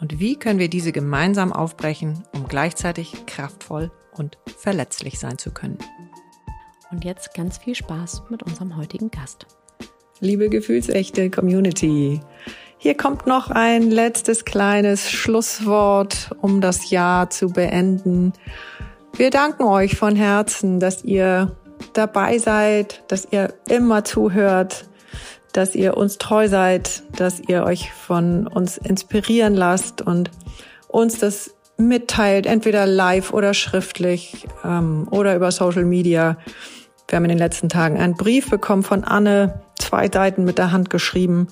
Und wie können wir diese gemeinsam aufbrechen, um gleichzeitig kraftvoll und verletzlich sein zu können? Und jetzt ganz viel Spaß mit unserem heutigen Gast. Liebe gefühlsechte Community, hier kommt noch ein letztes kleines Schlusswort, um das Jahr zu beenden. Wir danken euch von Herzen, dass ihr dabei seid, dass ihr immer zuhört, dass ihr uns treu seid, dass ihr euch von uns inspirieren lasst und uns das mitteilt, entweder live oder schriftlich ähm, oder über Social Media. Wir haben in den letzten Tagen einen Brief bekommen von Anne, zwei Seiten mit der Hand geschrieben,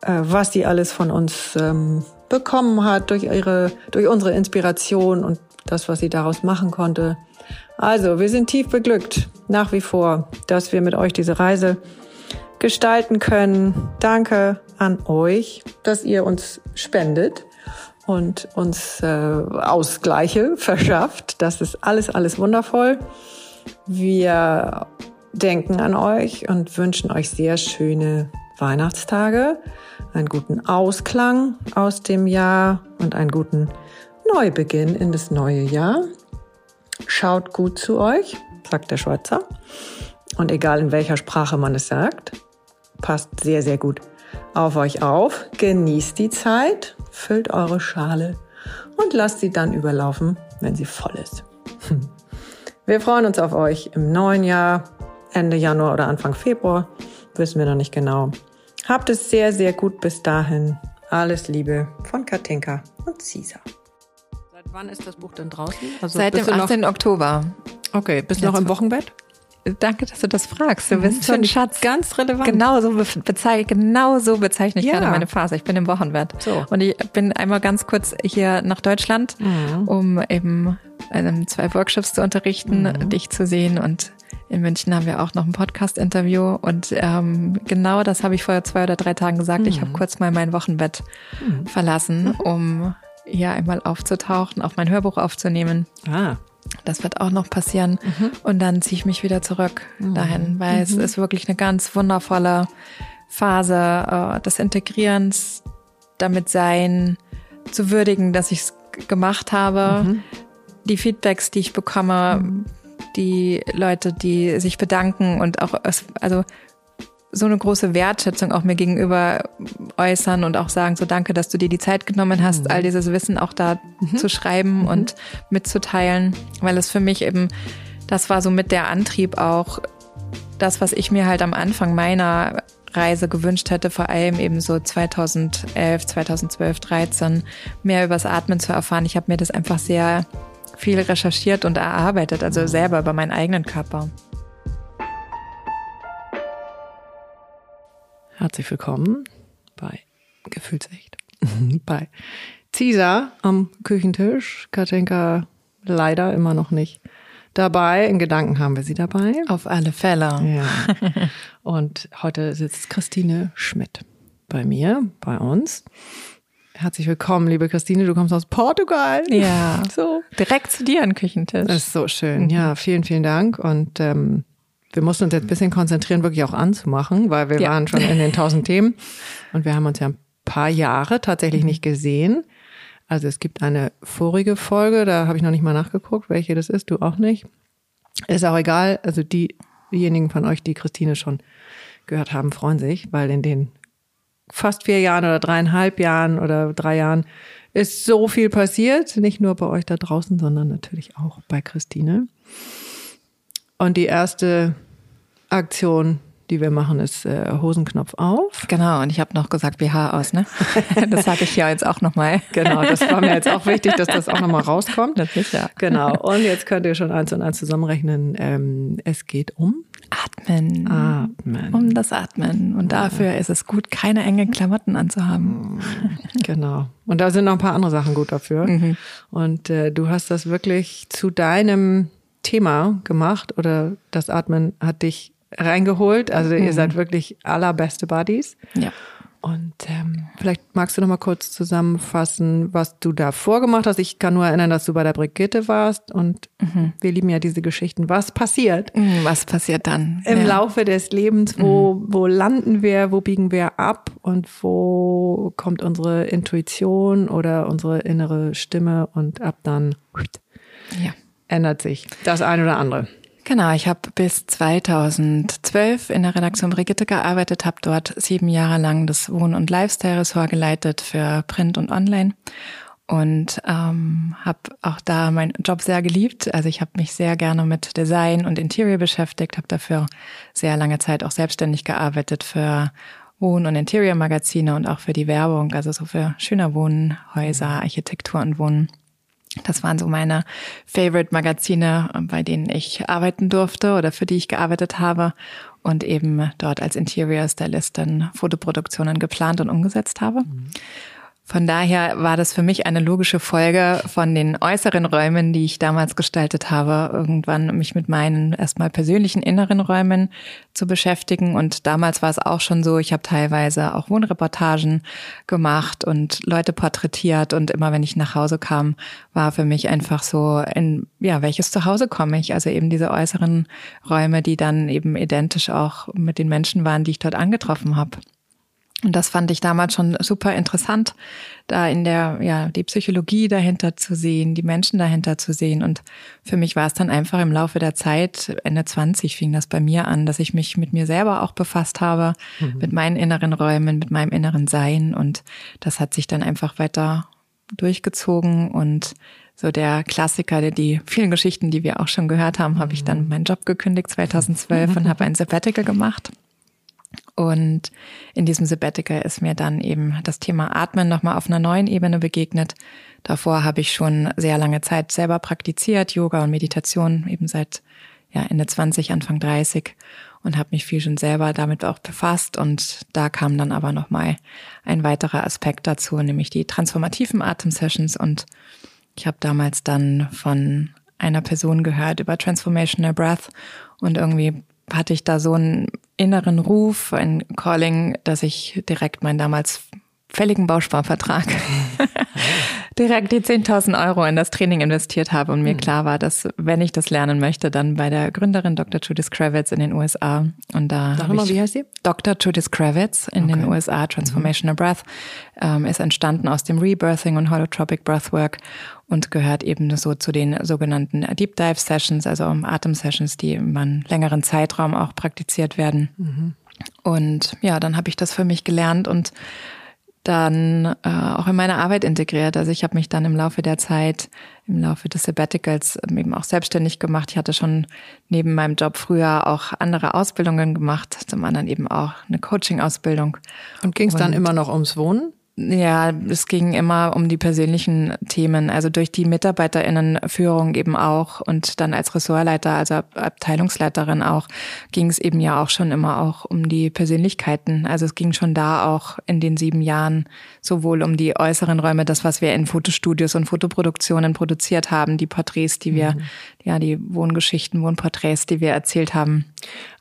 äh, was sie alles von uns ähm, bekommen hat durch ihre, durch unsere Inspiration und das, was sie daraus machen konnte. Also, wir sind tief beglückt, nach wie vor, dass wir mit euch diese Reise gestalten können. Danke an euch, dass ihr uns spendet und uns äh, Ausgleiche verschafft. Das ist alles, alles wundervoll. Wir denken an euch und wünschen euch sehr schöne Weihnachtstage, einen guten Ausklang aus dem Jahr und einen guten Neubeginn in das neue Jahr. Schaut gut zu euch, sagt der Schweizer. Und egal in welcher Sprache man es sagt, passt sehr, sehr gut auf euch auf. Genießt die Zeit, füllt eure Schale und lasst sie dann überlaufen, wenn sie voll ist. Wir freuen uns auf euch im neuen Jahr, Ende Januar oder Anfang Februar, wissen wir noch nicht genau. Habt es sehr, sehr gut bis dahin. Alles Liebe von Katinka und Cisa. Seit wann ist das Buch denn draußen? Also Seit dem 18. Oktober. Okay, bist du noch im Wochenbett? Danke, dass du das fragst. Du bist schon Schatz. Ganz relevant. Genau so, bezeichne, genau so bezeichne ich ja. gerade meine Phase. Ich bin im Wochenbett. So. Und ich bin einmal ganz kurz hier nach Deutschland, mhm. um eben ähm, zwei Workshops zu unterrichten, mhm. dich zu sehen. Und in München haben wir auch noch ein Podcast-Interview. Und ähm, genau das habe ich vor zwei oder drei Tagen gesagt. Mhm. Ich habe kurz mal mein Wochenbett mhm. verlassen, mhm. um hier einmal aufzutauchen, auch mein Hörbuch aufzunehmen. Ah. Das wird auch noch passieren. Mhm. Und dann ziehe ich mich wieder zurück mhm. dahin, weil mhm. es ist wirklich eine ganz wundervolle Phase äh, des Integrierens, damit sein, zu würdigen, dass ich es gemacht habe. Mhm. Die Feedbacks, die ich bekomme, mhm. die Leute, die sich bedanken und auch, also so eine große Wertschätzung auch mir gegenüber äußern und auch sagen, so danke, dass du dir die Zeit genommen hast, mhm. all dieses Wissen auch da mhm. zu schreiben mhm. und mitzuteilen, weil es für mich eben, das war so mit der Antrieb auch, das, was ich mir halt am Anfang meiner Reise gewünscht hätte, vor allem eben so 2011, 2012, 13, mehr übers Atmen zu erfahren. Ich habe mir das einfach sehr viel recherchiert und erarbeitet, also selber über meinen eigenen Körper. Herzlich willkommen bei Gefühlsecht. bei Cisa am Küchentisch. Katinka leider immer noch nicht dabei. In Gedanken haben wir sie dabei. Auf alle Fälle. Ja. Und heute sitzt Christine Schmidt bei mir, bei uns. Herzlich willkommen, liebe Christine. Du kommst aus Portugal. Ja. So. Direkt zu dir an den Küchentisch. Das ist so schön. Ja, vielen, vielen Dank. Und ähm, wir mussten uns jetzt ein bisschen konzentrieren, wirklich auch anzumachen, weil wir ja. waren schon in den tausend Themen. Und wir haben uns ja ein paar Jahre tatsächlich nicht gesehen. Also es gibt eine vorige Folge, da habe ich noch nicht mal nachgeguckt, welche das ist, du auch nicht. Ist auch egal. Also die, diejenigen von euch, die Christine schon gehört haben, freuen sich, weil in den fast vier Jahren oder dreieinhalb Jahren oder drei Jahren ist so viel passiert. Nicht nur bei euch da draußen, sondern natürlich auch bei Christine. Und die erste Aktion, die wir machen, ist äh, Hosenknopf auf. Genau, und ich habe noch gesagt BH aus, ne? Das sage ich ja jetzt auch nochmal. Genau, das war mir jetzt auch wichtig, dass das auch nochmal rauskommt. Ist ja. Genau, und jetzt könnt ihr schon eins und eins zusammenrechnen. Ähm, es geht um Atmen. Atmen. Um das Atmen. Und dafür ja. ist es gut, keine engen Klamotten anzuhaben. Genau. Und da sind noch ein paar andere Sachen gut dafür. Mhm. Und äh, du hast das wirklich zu deinem Thema gemacht oder das Atmen hat dich reingeholt. Also mhm. ihr seid wirklich allerbeste Buddies. Ja. Und ähm, vielleicht magst du noch mal kurz zusammenfassen, was du da vorgemacht hast. Ich kann nur erinnern, dass du bei der Brigitte warst und mhm. wir lieben ja diese Geschichten. Was passiert? Mhm, was passiert dann? Im ja. Laufe des Lebens, wo, mhm. wo landen wir, wo biegen wir ab und wo kommt unsere Intuition oder unsere innere Stimme und ab dann ja. ändert sich das eine oder andere. Genau, ich habe bis 2012 in der Redaktion Brigitte gearbeitet, habe dort sieben Jahre lang das Wohn- und Lifestyle-Ressort geleitet für Print und Online und ähm, habe auch da meinen Job sehr geliebt. Also ich habe mich sehr gerne mit Design und Interior beschäftigt, habe dafür sehr lange Zeit auch selbstständig gearbeitet für Wohn- und Interior-Magazine und auch für die Werbung, also so für schöner Wohnen, Häuser, Architektur und Wohnen. Das waren so meine Favorite-Magazine, bei denen ich arbeiten durfte oder für die ich gearbeitet habe und eben dort als Interior Stylistin Fotoproduktionen geplant und umgesetzt habe. Mhm. Von daher war das für mich eine logische Folge von den äußeren Räumen, die ich damals gestaltet habe, irgendwann mich mit meinen erstmal persönlichen inneren Räumen zu beschäftigen. Und damals war es auch schon so, ich habe teilweise auch Wohnreportagen gemacht und Leute porträtiert. Und immer wenn ich nach Hause kam, war für mich einfach so, in ja, welches Zuhause komme ich? Also eben diese äußeren Räume, die dann eben identisch auch mit den Menschen waren, die ich dort angetroffen habe. Und das fand ich damals schon super interessant, da in der, ja, die Psychologie dahinter zu sehen, die Menschen dahinter zu sehen. Und für mich war es dann einfach im Laufe der Zeit, Ende 20 fing das bei mir an, dass ich mich mit mir selber auch befasst habe, mhm. mit meinen inneren Räumen, mit meinem inneren Sein. Und das hat sich dann einfach weiter durchgezogen und so der Klassiker, der die vielen Geschichten, die wir auch schon gehört haben, habe ich dann mhm. meinen Job gekündigt 2012 und habe ein Sabbatical gemacht und in diesem Sabbatical ist mir dann eben das Thema Atmen nochmal auf einer neuen Ebene begegnet. Davor habe ich schon sehr lange Zeit selber praktiziert, Yoga und Meditation, eben seit ja, Ende 20, Anfang 30 und habe mich viel schon selber damit auch befasst. Und da kam dann aber nochmal ein weiterer Aspekt dazu, nämlich die transformativen Atemsessions. Und ich habe damals dann von einer Person gehört über Transformational Breath und irgendwie hatte ich da so einen inneren Ruf, ein Calling, dass ich direkt meinen damals fälligen Bausparvertrag direkt die 10.000 Euro in das Training investiert habe und mir mhm. klar war, dass wenn ich das lernen möchte, dann bei der Gründerin Dr. Judith Kravitz in den USA und da Sag mal, wie heißt sie? Dr. Judith Kravitz in okay. den USA Transformational mhm. Breath ähm, ist entstanden aus dem Rebirthing und Holotropic Breathwork und gehört eben so zu den sogenannten Deep Dive Sessions, also Atem Sessions, die über einen längeren Zeitraum auch praktiziert werden. Mhm. Und ja, dann habe ich das für mich gelernt und dann äh, auch in meine Arbeit integriert. Also ich habe mich dann im Laufe der Zeit, im Laufe des Sabbaticals ähm, eben auch selbstständig gemacht. Ich hatte schon neben meinem Job früher auch andere Ausbildungen gemacht, zum anderen eben auch eine Coaching-Ausbildung. Und ging es dann immer noch ums Wohnen? Ja, es ging immer um die persönlichen Themen, also durch die Mitarbeiterinnenführung eben auch und dann als Ressortleiter, also Abteilungsleiterin auch, ging es eben ja auch schon immer auch um die Persönlichkeiten. Also es ging schon da auch in den sieben Jahren sowohl um die äußeren Räume, das, was wir in Fotostudios und Fotoproduktionen produziert haben, die Porträts, die wir, mhm. ja, die Wohngeschichten, Wohnporträts, die wir erzählt haben.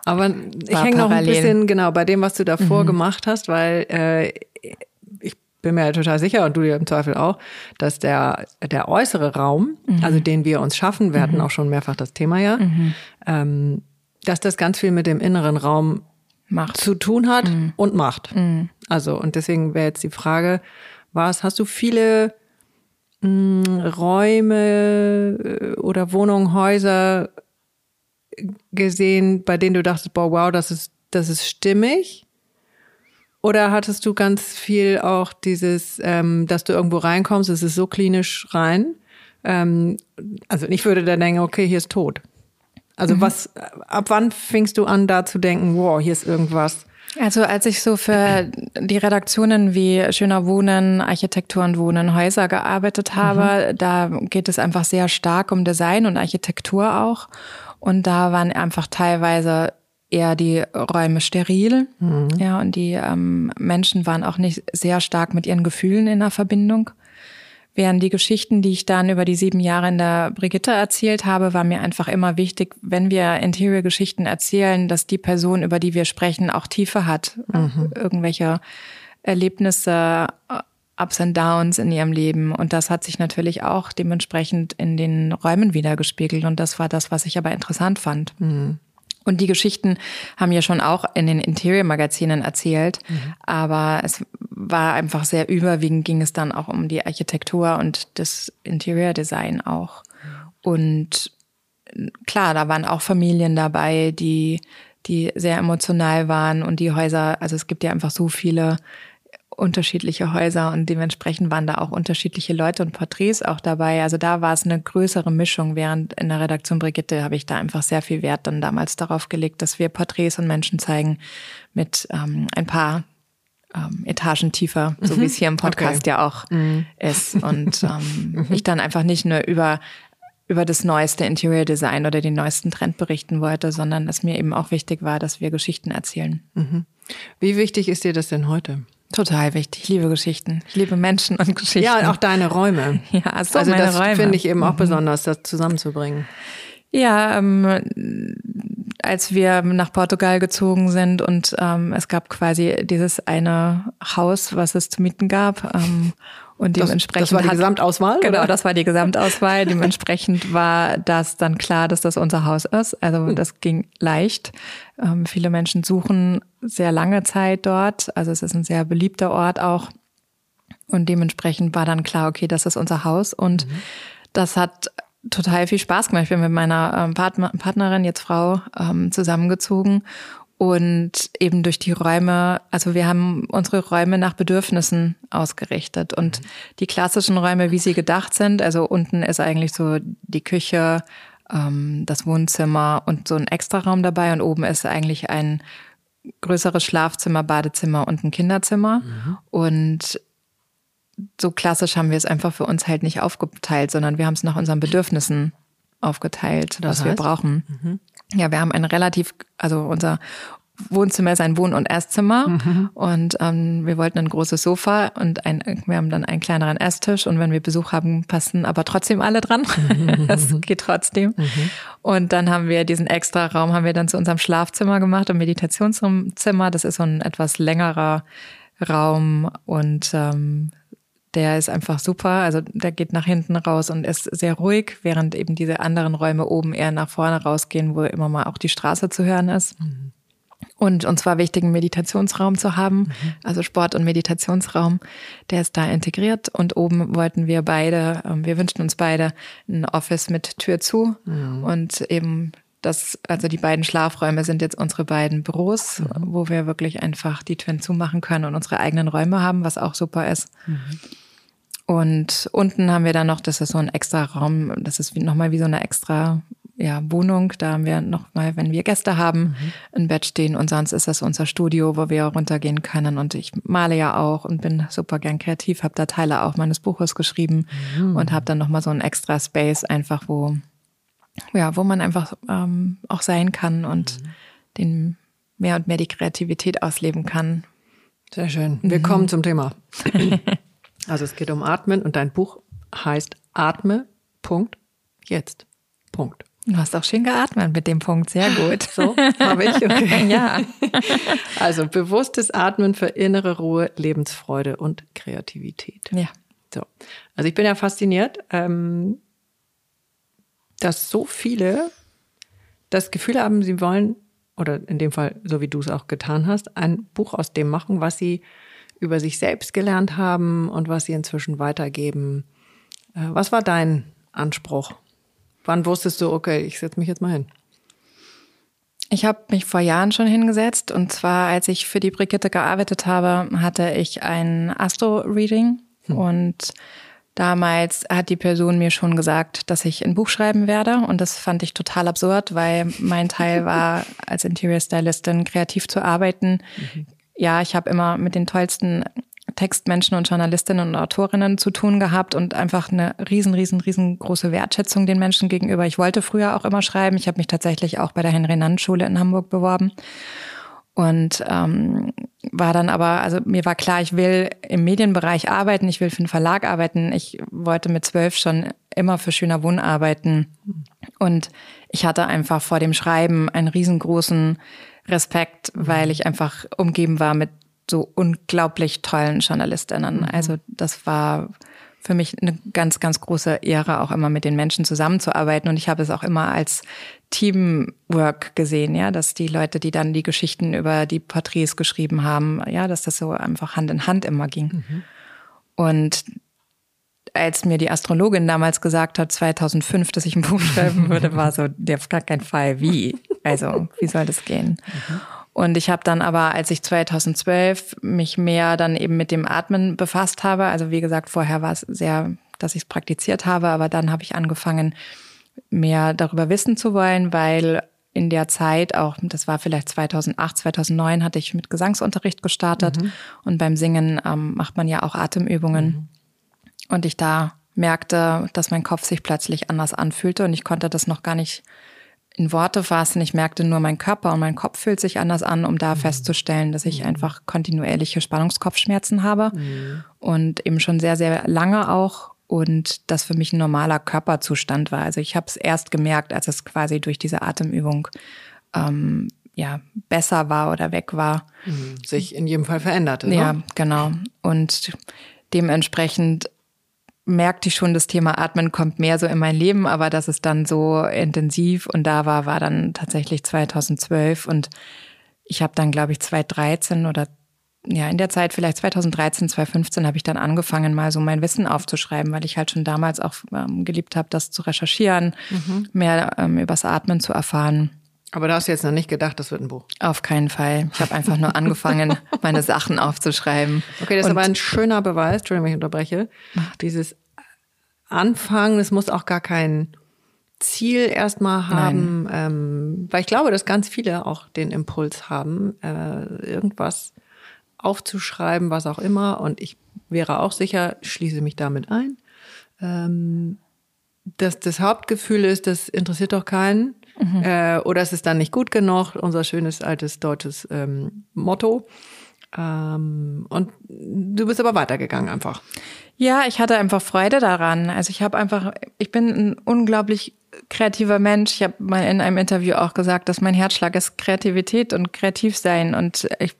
Aber ich hänge noch ein bisschen genau bei dem, was du davor mhm. gemacht hast, weil äh, bin mir total sicher und du dir im Zweifel auch, dass der, der äußere Raum, mhm. also den wir uns schaffen, wir hatten mhm. auch schon mehrfach das Thema ja, mhm. ähm, dass das ganz viel mit dem inneren Raum Macht. zu tun hat mhm. und macht. Also, und deswegen wäre jetzt die Frage, was, hast du viele hm, Räume äh, oder Wohnungen, Häuser gesehen, bei denen du dachtest, boah, wow, das ist, das ist stimmig? Oder hattest du ganz viel auch dieses, ähm, dass du irgendwo reinkommst, es ist so klinisch rein? Ähm, also ich würde dann denken, okay, hier ist tot. Also mhm. was, ab wann fingst du an, da zu denken, wow, hier ist irgendwas? Also als ich so für die Redaktionen wie Schöner Wohnen, Architektur und Wohnen, Häuser gearbeitet habe, mhm. da geht es einfach sehr stark um Design und Architektur auch. Und da waren einfach teilweise eher die Räume steril. Mhm. Ja, und die ähm, Menschen waren auch nicht sehr stark mit ihren Gefühlen in der Verbindung. Während die Geschichten, die ich dann über die sieben Jahre in der Brigitte erzählt habe, war mir einfach immer wichtig, wenn wir Interior-Geschichten erzählen, dass die Person, über die wir sprechen, auch Tiefe hat. Mhm. Irgendwelche Erlebnisse, Ups and Downs in ihrem Leben. Und das hat sich natürlich auch dementsprechend in den Räumen wiedergespiegelt. Und das war das, was ich aber interessant fand. Mhm. Und die Geschichten haben ja schon auch in den Interior-Magazinen erzählt, mhm. aber es war einfach sehr überwiegend, ging es dann auch um die Architektur und das Interior-Design auch. Und klar, da waren auch Familien dabei, die, die sehr emotional waren und die Häuser, also es gibt ja einfach so viele unterschiedliche Häuser und dementsprechend waren da auch unterschiedliche Leute und Porträts auch dabei. Also da war es eine größere Mischung, während in der Redaktion Brigitte habe ich da einfach sehr viel Wert dann damals darauf gelegt, dass wir Porträts und Menschen zeigen mit ähm, ein paar ähm, Etagen tiefer, so mhm. wie es hier im Podcast okay. ja auch mhm. ist. Und ähm, mhm. ich dann einfach nicht nur über über das neueste Interior Design oder den neuesten Trend berichten wollte, sondern es mir eben auch wichtig war, dass wir Geschichten erzählen. Mhm. Wie wichtig ist dir das denn heute? Total wichtig. Ich liebe Geschichten. Ich liebe Menschen und Geschichten. Ja, und auch deine Räume. Ja, so also meine das finde ich eben auch mhm. besonders, das zusammenzubringen. Ja, ähm, als wir nach Portugal gezogen sind und ähm, es gab quasi dieses eine Haus, was es zu mieten gab. Ähm, und dementsprechend. Das, das war die hat, Gesamtauswahl? Genau, oder? das war die Gesamtauswahl. dementsprechend war das dann klar, dass das unser Haus ist. Also hm. das ging leicht. Ähm, viele Menschen suchen sehr lange Zeit dort. Also es ist ein sehr beliebter Ort auch. Und dementsprechend war dann klar, okay, das ist unser Haus. Und mhm. das hat total viel Spaß gemacht. Ich bin mit meiner ähm, Partner, Partnerin, jetzt Frau, ähm, zusammengezogen und eben durch die Räume, also wir haben unsere Räume nach Bedürfnissen ausgerichtet und mhm. die klassischen Räume, wie sie gedacht sind, also unten ist eigentlich so die Küche, ähm, das Wohnzimmer und so ein Extraraum dabei und oben ist eigentlich ein größeres Schlafzimmer, Badezimmer und ein Kinderzimmer mhm. und so klassisch haben wir es einfach für uns halt nicht aufgeteilt, sondern wir haben es nach unseren Bedürfnissen aufgeteilt, was heißt? wir brauchen. Mhm. Ja, wir haben ein relativ, also unser Wohnzimmer ist ein Wohn- und Esszimmer mhm. und ähm, wir wollten ein großes Sofa und ein, wir haben dann einen kleineren Esstisch und wenn wir Besuch haben, passen aber trotzdem alle dran. Mhm. das geht trotzdem. Mhm. Und dann haben wir diesen extra Raum haben wir dann zu unserem Schlafzimmer gemacht und Meditationszimmer. Das ist so ein etwas längerer Raum und ähm, der ist einfach super. Also der geht nach hinten raus und ist sehr ruhig, während eben diese anderen Räume oben eher nach vorne rausgehen, wo immer mal auch die Straße zu hören ist. Mhm. Und uns war wichtig, einen Meditationsraum zu haben, mhm. also Sport- und Meditationsraum, der ist da integriert. Und oben wollten wir beide, ähm, wir wünschten uns beide ein Office mit Tür zu mhm. und eben das, also die beiden Schlafräume sind jetzt unsere beiden Büros, mhm. wo wir wirklich einfach die Türen zumachen können und unsere eigenen Räume haben, was auch super ist. Mhm. Und unten haben wir dann noch, das ist so ein extra Raum, das ist nochmal wie so eine extra ja, Wohnung. Da haben wir nochmal, wenn wir Gäste haben, mhm. ein Bett stehen und sonst ist das unser Studio, wo wir runtergehen können. Und ich male ja auch und bin super gern kreativ, habe da Teile auch meines Buches geschrieben mhm. und habe dann nochmal so ein extra Space einfach, wo, ja, wo man einfach ähm, auch sein kann und mhm. den mehr und mehr die Kreativität ausleben kann. Sehr schön. Wir mhm. kommen zum Thema. Also es geht um Atmen und dein Buch heißt Atme, Punkt, jetzt, Punkt. Du hast auch schön geatmet mit dem Punkt, sehr gut. So, habe ich, okay. ja. Also bewusstes Atmen für innere Ruhe, Lebensfreude und Kreativität. Ja. So. Also ich bin ja fasziniert, ähm, dass so viele das Gefühl haben, sie wollen, oder in dem Fall, so wie du es auch getan hast, ein Buch aus dem machen, was sie über sich selbst gelernt haben und was sie inzwischen weitergeben. Äh, was war dein Anspruch? Wann wusstest du, okay, ich setze mich jetzt mal hin? Ich habe mich vor Jahren schon hingesetzt und zwar, als ich für die Brigitte gearbeitet habe, hatte ich ein Astro-Reading hm. und damals hat die Person mir schon gesagt, dass ich ein Buch schreiben werde und das fand ich total absurd, weil mein Teil war, als Interior Stylistin kreativ zu arbeiten. Mhm. Ja, ich habe immer mit den tollsten Textmenschen und Journalistinnen und Autorinnen zu tun gehabt und einfach eine riesen, riesen, riesengroße Wertschätzung den Menschen gegenüber. Ich wollte früher auch immer schreiben. Ich habe mich tatsächlich auch bei der Henry-Nann-Schule in Hamburg beworben und ähm, war dann aber, also mir war klar, ich will im Medienbereich arbeiten, ich will für einen Verlag arbeiten. Ich wollte mit zwölf schon immer für Schöner Wohn arbeiten und ich hatte einfach vor dem Schreiben einen riesengroßen Respekt, weil ich einfach umgeben war mit so unglaublich tollen Journalistinnen. Mhm. Also das war für mich eine ganz, ganz große Ehre, auch immer mit den Menschen zusammenzuarbeiten. Und ich habe es auch immer als Teamwork gesehen, ja, dass die Leute, die dann die Geschichten über die Porträts geschrieben haben, ja, dass das so einfach Hand in Hand immer ging. Mhm. Und als mir die Astrologin damals gesagt hat, 2005, dass ich ein Buch schreiben würde, war so, der auf gar keinen Fall, wie? Also, wie soll das gehen? Mhm. Und ich habe dann aber, als ich 2012 mich mehr dann eben mit dem Atmen befasst habe, also wie gesagt, vorher war es sehr, dass ich es praktiziert habe, aber dann habe ich angefangen, mehr darüber wissen zu wollen, weil in der Zeit auch, das war vielleicht 2008, 2009, hatte ich mit Gesangsunterricht gestartet mhm. und beim Singen ähm, macht man ja auch Atemübungen. Mhm. Und ich da merkte, dass mein Kopf sich plötzlich anders anfühlte und ich konnte das noch gar nicht in Worte fassen. Ich merkte nur, mein Körper und mein Kopf fühlt sich anders an, um da mhm. festzustellen, dass ich mhm. einfach kontinuierliche Spannungskopfschmerzen habe mhm. und eben schon sehr, sehr lange auch und das für mich ein normaler Körperzustand war. Also ich habe es erst gemerkt, als es quasi durch diese Atemübung ähm, ja besser war oder weg war. Mhm. Sich in jedem Fall veränderte. Ne? Ja, genau. Und dementsprechend merkte ich schon, das Thema Atmen kommt mehr so in mein Leben, aber dass es dann so intensiv und da war, war dann tatsächlich 2012 und ich habe dann, glaube ich, 2013 oder ja, in der Zeit vielleicht 2013, 2015 habe ich dann angefangen, mal so mein Wissen aufzuschreiben, weil ich halt schon damals auch ähm, geliebt habe, das zu recherchieren, mhm. mehr ähm, übers Atmen zu erfahren. Aber da hast du jetzt noch nicht gedacht, das wird ein Buch. Auf keinen Fall. Ich habe einfach nur angefangen, meine Sachen aufzuschreiben. Okay, das ist aber ein schöner Beweis, Entschuldigung, ich unterbreche. Dieses Anfangen, es muss auch gar kein Ziel erstmal haben, ähm, weil ich glaube, dass ganz viele auch den Impuls haben, äh, irgendwas aufzuschreiben, was auch immer. Und ich wäre auch sicher, schließe mich damit ein. Ähm, dass das Hauptgefühl ist, das interessiert doch keinen. Mhm. Äh, oder es ist dann nicht gut genug, unser schönes altes deutsches ähm, Motto. Ähm, und du bist aber weitergegangen einfach. Ja, ich hatte einfach Freude daran. Also ich habe einfach, ich bin ein unglaublich kreativer Mensch. Ich habe mal in einem Interview auch gesagt, dass mein Herzschlag ist Kreativität und kreativ sein. Und ich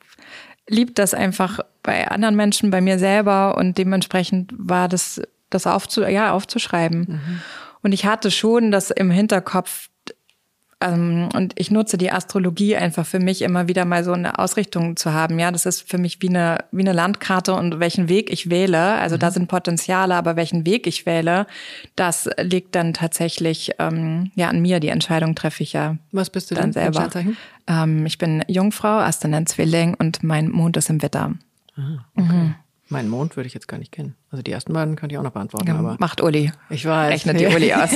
liebe das einfach bei anderen Menschen, bei mir selber. Und dementsprechend war das, das aufzu, ja, aufzuschreiben. Mhm. Und ich hatte schon das im Hinterkopf, ähm, und ich nutze die Astrologie einfach für mich immer wieder mal so eine Ausrichtung zu haben. Ja, das ist für mich wie eine, wie eine Landkarte und welchen Weg ich wähle. Also mhm. da sind Potenziale, aber welchen Weg ich wähle, das liegt dann tatsächlich ähm, ja an mir. Die Entscheidung treffe ich ja. Was bist du dann denn selber? Ähm, ich bin Jungfrau, Aszendent Zwilling und mein Mond ist im Witter. Ah, okay. Mhm. Meinen Mond würde ich jetzt gar nicht kennen. Also die ersten beiden könnte ich auch noch beantworten. Ja, aber macht Uli. Ich weiß. Rechnet die Uli aus.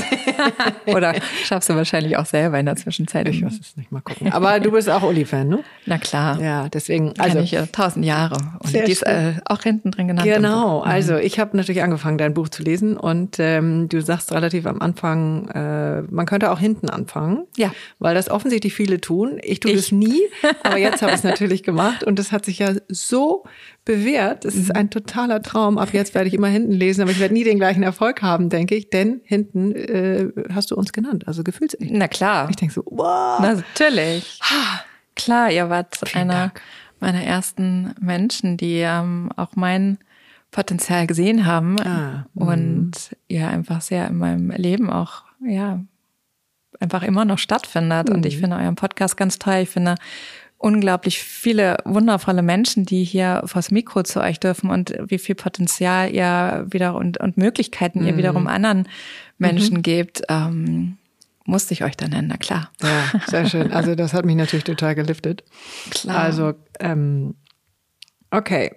Oder schaffst du wahrscheinlich auch selber in der Zwischenzeit. Ich weiß es nicht mal gucken. Aber du bist auch Uli-Fan, ne? Na klar. Ja, deswegen. Also Kenn ich ja tausend Jahre. Und die ist äh, auch hinten drin genannt. Genau. Mhm. Also ich habe natürlich angefangen, dein Buch zu lesen und ähm, du sagst relativ am Anfang, äh, man könnte auch hinten anfangen. Ja. Weil das offensichtlich viele tun. Ich tue das nie, aber jetzt habe ich es natürlich gemacht und das hat sich ja so bewährt. Es ist mhm. ein totaler Traum. Ab jetzt werde ich immer hinten lesen, aber ich werde nie den gleichen Erfolg haben, denke ich, denn hinten äh, hast du uns genannt, also gefühlsecht. Na klar. Ich denke so, wow. Natürlich. klar, ihr wart Vielen einer Dank. meiner ersten Menschen, die ähm, auch mein Potenzial gesehen haben ah, und ja einfach sehr in meinem Leben auch ja einfach immer noch stattfindet. Mhm. Und ich mhm. finde euren Podcast ganz toll. Ich finde unglaublich viele wundervolle Menschen, die hier vors Mikro zu euch dürfen und wie viel Potenzial ihr wieder und, und Möglichkeiten mhm. ihr wiederum anderen Menschen mhm. gebt. Ähm, musste ich euch dann nennen, na klar. Ja, sehr schön. Also das hat mich natürlich total geliftet. Klar. Also, ähm, okay.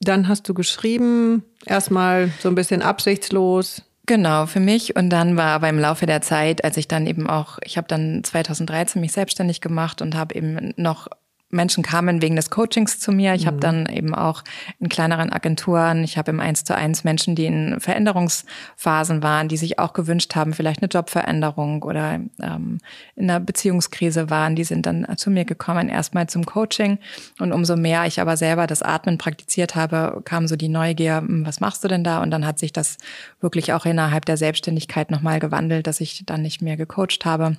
Dann hast du geschrieben, erstmal so ein bisschen absichtslos, Genau, für mich. Und dann war aber im Laufe der Zeit, als ich dann eben auch, ich habe dann 2013 mich selbstständig gemacht und habe eben noch Menschen kamen wegen des Coachings zu mir. Ich mhm. habe dann eben auch in kleineren Agenturen, ich habe im Eins zu eins Menschen, die in Veränderungsphasen waren, die sich auch gewünscht haben, vielleicht eine Jobveränderung oder ähm, in einer Beziehungskrise waren, die sind dann zu mir gekommen, erstmal zum Coaching. Und umso mehr ich aber selber das Atmen praktiziert habe, kam so die Neugier, hm, was machst du denn da? Und dann hat sich das wirklich auch innerhalb der Selbstständigkeit nochmal gewandelt, dass ich dann nicht mehr gecoacht habe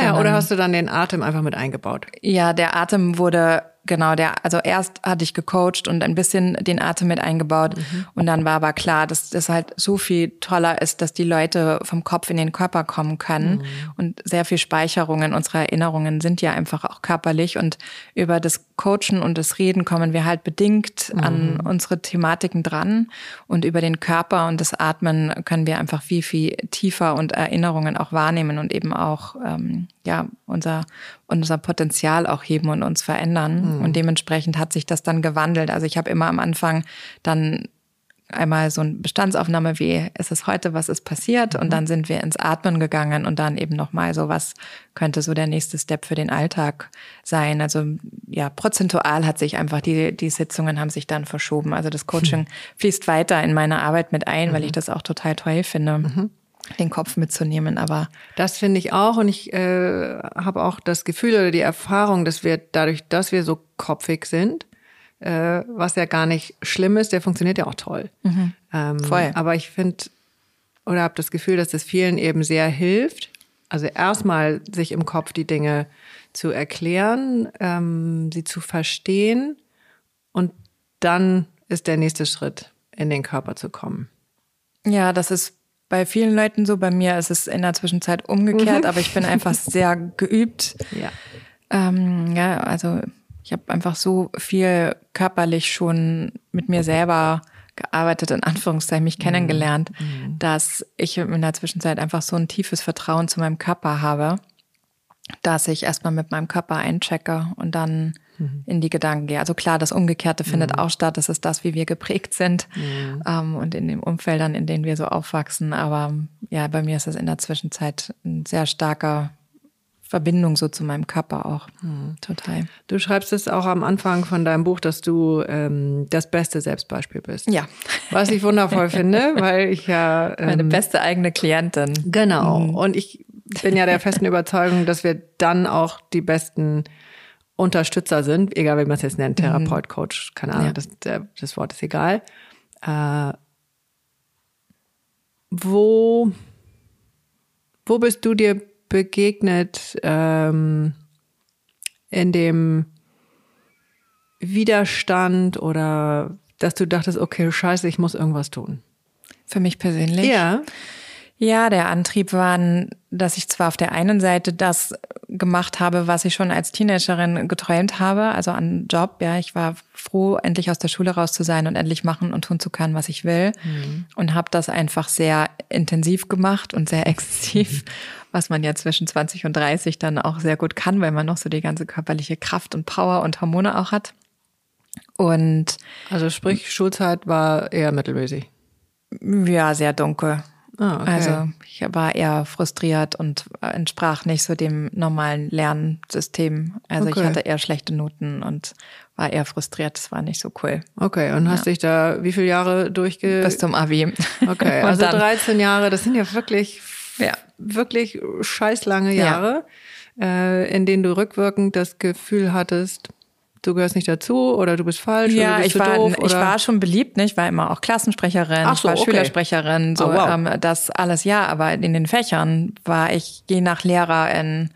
ja, oder hast du dann den Atem einfach mit eingebaut? Ja, der Atem wurde genau, der, also erst hatte ich gecoacht und ein bisschen den Atem mit eingebaut. Mhm. Und dann war aber klar, dass das halt so viel toller ist, dass die Leute vom Kopf in den Körper kommen können. Mhm. Und sehr viel Speicherungen unserer Erinnerungen sind ja einfach auch körperlich. Und über das Coachen und das Reden kommen wir halt bedingt mhm. an unsere Thematiken dran. Und über den Körper und das Atmen können wir einfach viel, viel tiefer und Erinnerungen auch wahrnehmen und eben auch, ähm, ja, unser, unser Potenzial auch heben und uns verändern. Mhm. Und dementsprechend hat sich das dann gewandelt. Also ich habe immer am Anfang dann einmal so eine Bestandsaufnahme, wie ist es heute, was ist passiert? Und mhm. dann sind wir ins Atmen gegangen und dann eben nochmal so, was könnte so der nächste Step für den Alltag sein? Also ja, prozentual hat sich einfach, die, die Sitzungen haben sich dann verschoben. Also das Coaching mhm. fließt weiter in meine Arbeit mit ein, mhm. weil ich das auch total toll finde. Mhm den Kopf mitzunehmen. Aber das finde ich auch und ich äh, habe auch das Gefühl oder die Erfahrung, dass wir dadurch, dass wir so kopfig sind, äh, was ja gar nicht schlimm ist, der funktioniert ja auch toll. Mhm. Ähm, Voll. Aber ich finde oder habe das Gefühl, dass das vielen eben sehr hilft. Also erstmal sich im Kopf die Dinge zu erklären, ähm, sie zu verstehen und dann ist der nächste Schritt, in den Körper zu kommen. Ja, das ist bei vielen Leuten so. Bei mir ist es in der Zwischenzeit umgekehrt, mhm. aber ich bin einfach sehr geübt. Ja. Ähm, ja, also ich habe einfach so viel körperlich schon mit mir selber gearbeitet, in Anführungszeichen, mich mhm. kennengelernt, mhm. dass ich in der Zwischenzeit einfach so ein tiefes Vertrauen zu meinem Körper habe, dass ich erstmal mit meinem Körper einchecke und dann mhm. in die Gedanken gehe. Also klar, das Umgekehrte findet mhm. auch statt. Das ist das, wie wir geprägt sind mhm. ähm, und in den Umfeldern, in denen wir so aufwachsen. Aber ja, bei mir ist es in der Zwischenzeit ein sehr starker Verbindung so zu meinem Körper auch. Mhm. Total. Du schreibst es auch am Anfang von deinem Buch, dass du ähm, das beste Selbstbeispiel bist. Ja. Was ich wundervoll finde, weil ich ja. Ähm, Meine beste eigene Klientin. Genau. Mhm. Und ich bin ja der festen Überzeugung, dass wir dann auch die besten Unterstützer sind, egal wie man es jetzt nennt, mhm. Therapeut, Coach, keine Ahnung, ja. das, der, das Wort ist egal. Äh, wo, wo bist du dir begegnet ähm, in dem Widerstand oder dass du dachtest, okay, scheiße, ich muss irgendwas tun? Für mich persönlich? Ja. Ja, der Antrieb war, dass ich zwar auf der einen Seite das gemacht habe, was ich schon als Teenagerin geträumt habe, also an Job. Ja, ich war froh, endlich aus der Schule raus zu sein und endlich machen und tun zu können, was ich will. Mhm. Und habe das einfach sehr intensiv gemacht und sehr exzessiv, was man ja zwischen 20 und 30 dann auch sehr gut kann, weil man noch so die ganze körperliche Kraft und Power und Hormone auch hat. Und also sprich, Schulzeit war eher mittelmäßig. Ja, sehr dunkel. Ah, okay. Also ich war eher frustriert und entsprach nicht so dem normalen Lernsystem. Also okay. ich hatte eher schlechte Noten und war eher frustriert. Das war nicht so cool. Okay, und hast ja. dich da wie viele Jahre durchge... Bis zum Abi. Okay, also 13 Jahre, das sind ja wirklich, ja. wirklich scheiß lange Jahre, ja. äh, in denen du rückwirkend das Gefühl hattest, du gehörst nicht dazu oder du bist falsch ja, oder du bist ich war, doof? Ich war schon beliebt, ne? ich war immer auch Klassensprecherin, Ach so, ich war okay. Schülersprecherin, so Oh, wow. ähm, das alles ja, aber in den Fächern war ich je nach Lehrerin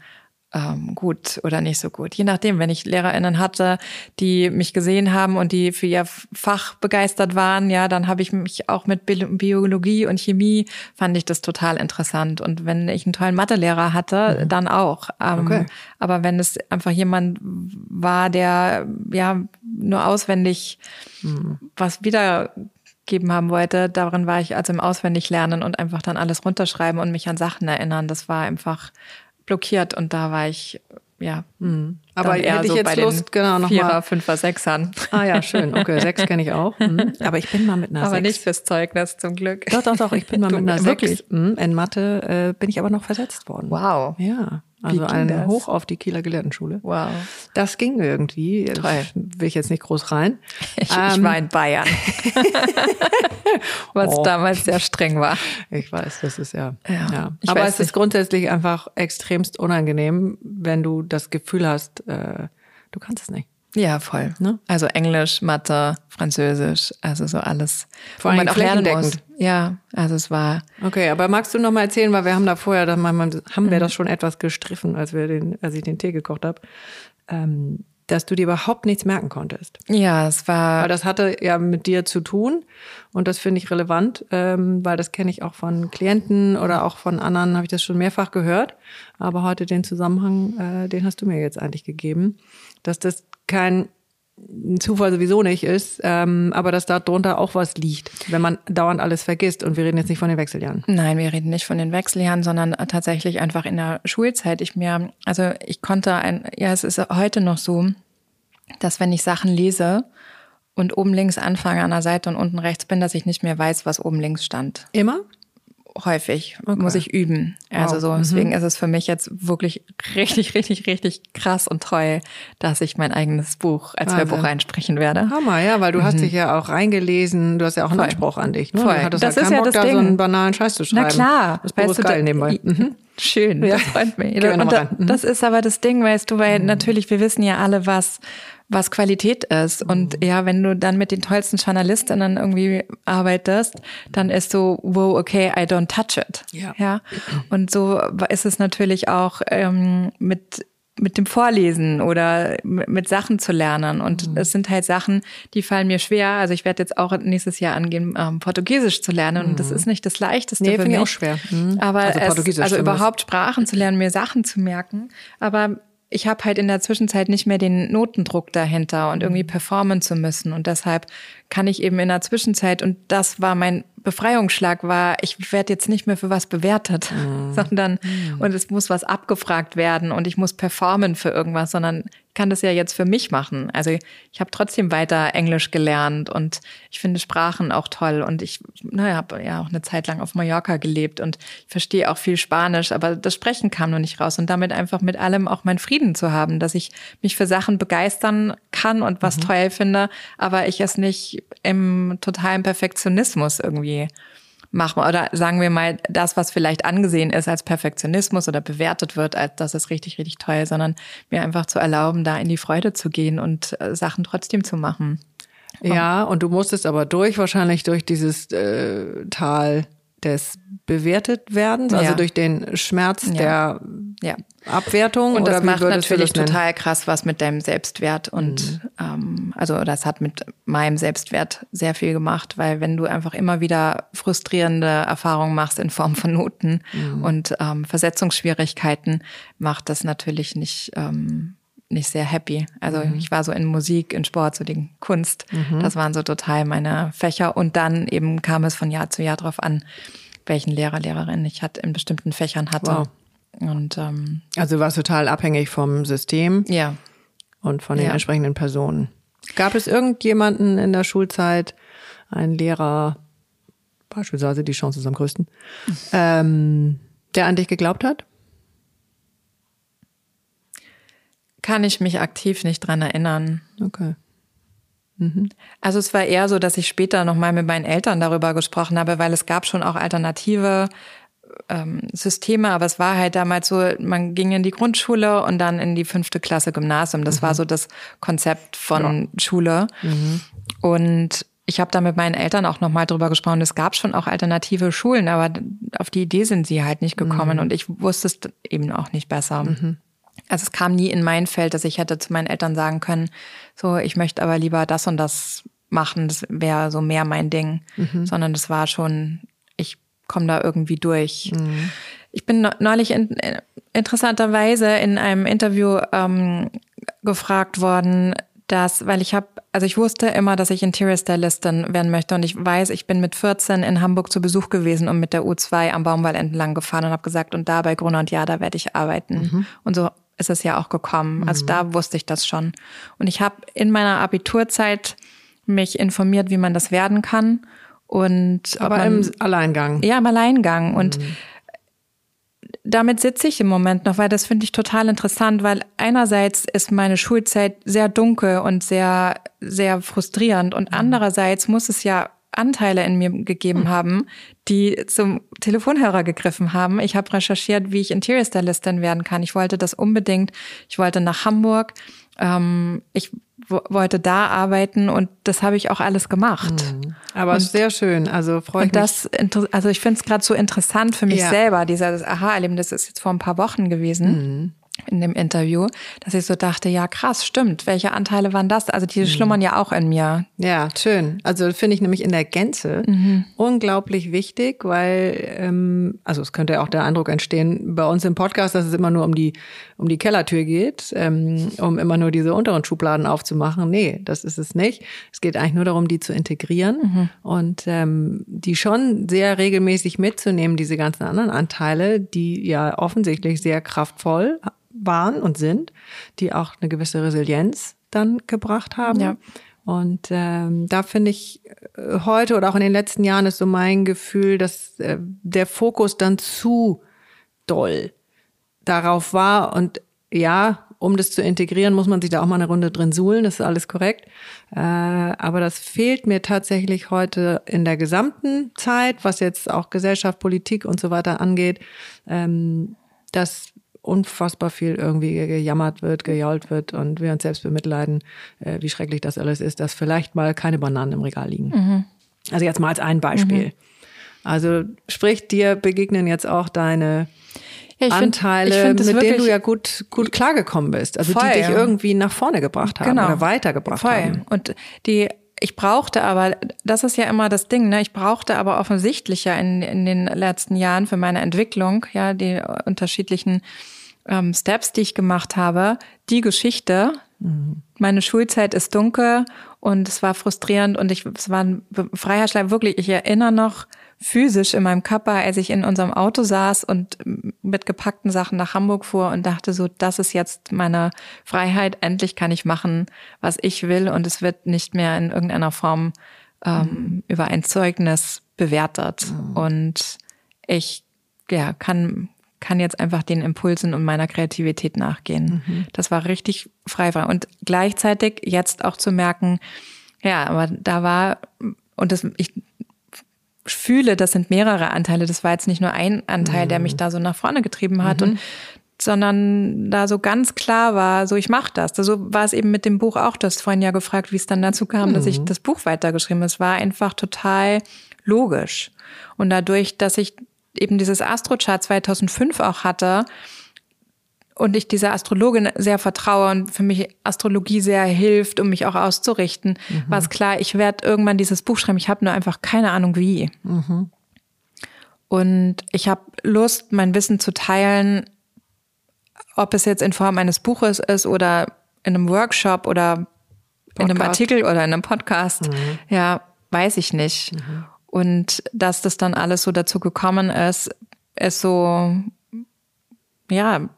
ähm, gut oder nicht so gut. Je nachdem, wenn ich LehrerInnen hatte, die mich gesehen haben und die für ihr Fach begeistert waren, ja, dann habe ich mich auch mit Bi- Biologie und Chemie fand ich das total interessant. Und wenn ich einen tollen Mathelehrer hatte, dann auch. Ähm, Okay. Aber wenn es einfach jemand war, der ja nur auswendig was wiedergeben haben wollte, darin war ich also im Auswendiglernen und einfach dann alles runterschreiben und mich an Sachen erinnern. Das war einfach blockiert und da war ich ja. Aber dann hätte ich so jetzt Lust, genau, noch Vierer, mal- Fünfer, Sechsern. Ah ja, schön. Okay, sechs kenne ich auch. Mhm. Aber ich bin mal mit einer Aber sechs. nicht fürs Zeugnis zum Glück. Doch, doch, doch. Ich bin mal Du, mit einer sechs. Mhm. In Mathe äh, bin ich aber noch versetzt worden. Wow. Ja, also ein das? Hoch auf die Kieler Gelehrtenschule. Wow. Das ging irgendwie. Toll. Will ich jetzt nicht groß rein. Ich, ich Ähm, war in Bayern. Was Oh. damals sehr streng war. Ich weiß, das ist ja. Ja, ja. ich Aber es ist nicht. grundsätzlich einfach extremst unangenehm, wenn du das Gefühl hast, äh, du kannst es nicht. Ja, voll. Ne? Also Englisch, Mathe, Französisch, also so alles. Vor allem auch lernen muss. Ja, also es war Okay, aber magst du noch mal erzählen, weil wir haben da vorher, dann haben Mhm. wir das schon etwas gestriffen, als wir den, als ich den Tee gekocht habe, ähm, dass du dir überhaupt nichts merken konntest. ja, es war Weil das hatte ja mit dir zu tun und das finde ich relevant, ähm, weil das kenne ich auch von Klienten oder auch von anderen, habe ich das schon mehrfach gehört. Aber heute den Zusammenhang, äh, den hast du mir jetzt eigentlich gegeben, dass das kein Zufall sowieso nicht ist, ähm, aber dass da drunter auch was liegt, wenn man dauernd alles vergisst. Und wir reden jetzt nicht von den Wechseljahren. Nein, wir reden nicht von den Wechseljahren, sondern tatsächlich einfach in der Schulzeit. Ich mir, also ich konnte ein, ja, es ist heute noch so, dass wenn ich Sachen lese und oben links anfange an der Seite und unten rechts bin, dass ich nicht mehr weiß, was oben links stand. Immer? Häufig muss ich üben. Also Wow. so, deswegen ist es für mich jetzt wirklich richtig, richtig, richtig krass und toll, dass ich mein eigenes Buch als Wahnsinn. Hörbuch einsprechen werde. Hammer, ja, weil du hast dich ja auch reingelesen, du hast ja auch einen Voll. Anspruch an dich. Ne? Voll. Das ja ist keinen ja Bock, das da so Ding. einen banalen Scheiß zu schreiben. Na klar, Das Buch ist geil nebenbei. Mhm. Schön, Ja. das freut mich. Und da. Mhm. das ist aber das Ding, weißt du, weil natürlich, wir wissen ja alle, was, was Qualität ist. Und Mhm. ja, wenn du dann mit den tollsten Journalistinnen irgendwie arbeitest, dann ist so, wow, okay, I don't touch it. Ja. ja? Und so ist es natürlich auch ähm, mit mit dem Vorlesen oder mit Sachen zu lernen. Und Mhm. es sind halt Sachen, die fallen mir schwer. Also ich werde jetzt auch nächstes Jahr angehen, ähm, Portugiesisch zu lernen. Und das ist nicht das Leichteste Mhm. Nee, für mich. auch schwer. Mhm. Aber Also es, also überhaupt Sprachen zu lernen, mir Sachen zu merken. Aber ich habe halt in der Zwischenzeit nicht mehr den Notendruck dahinter und irgendwie performen zu müssen. Und deshalb kann ich eben in der Zwischenzeit, und das war mein Befreiungsschlag, war, ich werde jetzt nicht mehr für was bewertet, sondern und es muss was abgefragt werden und ich muss performen für irgendwas, sondern ich kann das ja jetzt für mich machen. Also ich habe trotzdem weiter Englisch gelernt und ich finde Sprachen auch toll und ich naja, habe ja auch eine Zeit lang auf Mallorca gelebt und ich verstehe auch viel Spanisch, aber das Sprechen kam noch nicht raus und damit einfach mit allem auch meinen Frieden zu haben, dass ich mich für Sachen begeistern kann und was toll finde, aber ich es nicht im totalen Perfektionismus irgendwie mache oder sagen wir mal das, was vielleicht angesehen ist als Perfektionismus oder bewertet wird, als das ist richtig, richtig toll, sondern mir einfach zu erlauben, da in die Freude zu gehen und äh, Sachen trotzdem zu machen. Ja, und du musstest aber durch, wahrscheinlich durch dieses äh, Tal des bewertet werdens, also Ja. durch den Schmerz der Ja. Abwertung. Und das macht natürlich total krass was mit deinem Selbstwert. Und ähm, also das hat mit meinem Selbstwert sehr viel gemacht, weil wenn du einfach immer wieder frustrierende Erfahrungen machst in Form von Noten und ähm, Versetzungsschwierigkeiten, macht das natürlich nicht. Ähm, nicht sehr happy. Also ich war so in Musik, in Sport, so die Kunst. Das waren so total meine Fächer. Und dann eben kam es von Jahr zu Jahr drauf an, welchen Lehrer, Lehrerin ich hatte in bestimmten Fächern hatte. Wow. Und ähm, Also du warst total abhängig vom System ja, und von den Ja. entsprechenden Personen. Gab es irgendjemanden in der Schulzeit, einen Lehrer, beispielsweise die Chance ist am größten, ähm, der an dich geglaubt hat? Kann ich mich aktiv nicht dran erinnern. Okay. Also es war eher so, dass ich später nochmal mit meinen Eltern darüber gesprochen habe, weil es gab schon auch alternative ähm, Systeme, aber es war halt damals so, man ging in die Grundschule und dann in die fünfte Klasse Gymnasium. Das mhm. war so das Konzept von ja. Schule. Mhm. Und ich habe da mit meinen Eltern auch nochmal drüber gesprochen. Es gab schon auch alternative Schulen, aber auf die Idee sind sie halt nicht gekommen mhm. und ich wusste es eben auch nicht besser. Mhm. Also es kam nie in mein Feld, dass ich hätte zu meinen Eltern sagen können, so, ich möchte aber lieber das und das machen, das wäre so mehr mein Ding, mhm. sondern das war schon, ich komme da irgendwie durch. Mhm. Ich bin neulich in, interessanterweise in einem Interview ähm, gefragt worden, dass, weil ich habe, also ich wusste immer, dass ich Interior Stylistin werden möchte und ich weiß, ich bin mit 14 in Hamburg zu Besuch gewesen und mit der U2 am Baumwall entlang gefahren und habe gesagt, und da bei Gruner und Ja, da werde ich arbeiten. Mhm. Und so ist es ja auch gekommen. Also mhm. da wusste ich das schon. Und ich habe in meiner Abiturzeit mich informiert, wie man das werden kann. Und Aber man, im Alleingang. Ja, im Alleingang. Und mhm damit sitze ich im Moment noch, weil das finde ich total interessant, weil einerseits ist meine Schulzeit sehr dunkel und sehr, sehr frustrierend und mhm. andererseits muss es ja Anteile in mir gegeben mhm. haben, die zum Telefonhörer gegriffen haben. Ich habe recherchiert, wie ich Interior Stylistin werden kann. Ich wollte das unbedingt. Ich wollte nach Hamburg. Ähm, ich wollte da arbeiten und das habe ich auch alles gemacht. Mhm. Aber und, sehr schön, also freut mich. Das, also ich finde es gerade so interessant für mich ja. selber, dieser Aha-Erlebnis ist jetzt vor ein paar Wochen gewesen. Mhm in dem Interview, dass ich so dachte, ja krass, stimmt. Welche Anteile waren das? Also die mhm. schlummern ja auch in mir. Ja, schön. Also finde ich nämlich in der Gänze mhm. unglaublich wichtig, weil ähm, also es könnte ja auch der Eindruck entstehen bei uns im Podcast, dass es immer nur um die um die Kellertür geht, ähm, um immer nur diese unteren Schubladen aufzumachen. Nee, das ist es nicht. Es geht eigentlich nur darum, die zu integrieren mhm. und ähm, die schon sehr regelmäßig mitzunehmen, diese ganzen anderen Anteile, die ja offensichtlich sehr kraftvoll waren und sind, die auch eine gewisse Resilienz dann gebracht haben. Ja. Und ähm, da finde ich äh, heute oder auch in den letzten Jahren ist so mein Gefühl, dass äh, der Fokus dann zu doll darauf war. Und ja, um das zu integrieren, muss man sich da auch mal eine Runde drin suhlen, das ist alles korrekt. Äh, aber das fehlt mir tatsächlich heute in der gesamten Zeit, was jetzt auch Gesellschaft, Politik und so weiter angeht, ähm, dass unfassbar viel irgendwie gejammert wird, gejault wird und wir uns selbst bemitleiden, äh, wie schrecklich das alles ist, dass vielleicht mal keine Bananen im Regal liegen. Mhm. Also jetzt mal als ein Beispiel. Mhm. Also sprich, dir begegnen jetzt auch deine ja, Anteile, find, find mit denen du ja gut, gut klargekommen bist. Also voll, die dich irgendwie nach vorne gebracht haben genau. oder weitergebracht voll. haben. Und die ich brauchte aber, das ist ja immer das Ding, ne? Ich brauchte aber offensichtlich ja in, in den letzten Jahren für meine Entwicklung, ja, die unterschiedlichen ähm, Steps, die ich gemacht habe, die Geschichte. Mhm. Meine Schulzeit ist dunkel und es war frustrierend und ich, es war ein Freiheitsschlag, wirklich, ich erinnere noch physisch in meinem Körper, als ich in unserem Auto saß und mit gepackten Sachen nach Hamburg fuhr und dachte so, das ist jetzt meine Freiheit, endlich kann ich machen, was ich will und es wird nicht mehr in irgendeiner Form ähm, mhm. über ein Zeugnis bewertet. Mhm. Und ich ja, kann kann jetzt einfach den Impulsen und meiner Kreativität nachgehen. Mhm. Das war richtig frei. Und gleichzeitig jetzt auch zu merken, ja, aber da war, und das, ich fühle, das sind mehrere Anteile. Das war jetzt nicht nur ein Anteil, mhm. der mich da so nach vorne getrieben hat. Mhm. Und sondern da so ganz klar war, so ich mache das. So also war es eben mit dem Buch auch. Du hast vorhin ja gefragt, wie es dann dazu kam, mhm. dass ich mhm. das Buch weitergeschrieben habe. Es war einfach total logisch. Und dadurch, dass ich eben dieses Astrochart 2005 auch hatte und ich dieser Astrologin sehr vertraue und für mich Astrologie sehr hilft, um mich auch auszurichten, mhm. war es klar, ich werde irgendwann dieses Buch schreiben. Ich habe nur einfach keine Ahnung wie. Mhm. Und ich habe Lust, mein Wissen zu teilen, ob es jetzt in Form eines Buches ist oder in einem Workshop oder Podcast. in einem Artikel oder in einem Podcast. Mhm. Ja, weiß ich nicht. Mhm. Und dass das dann alles so dazu gekommen ist, ist so, ja,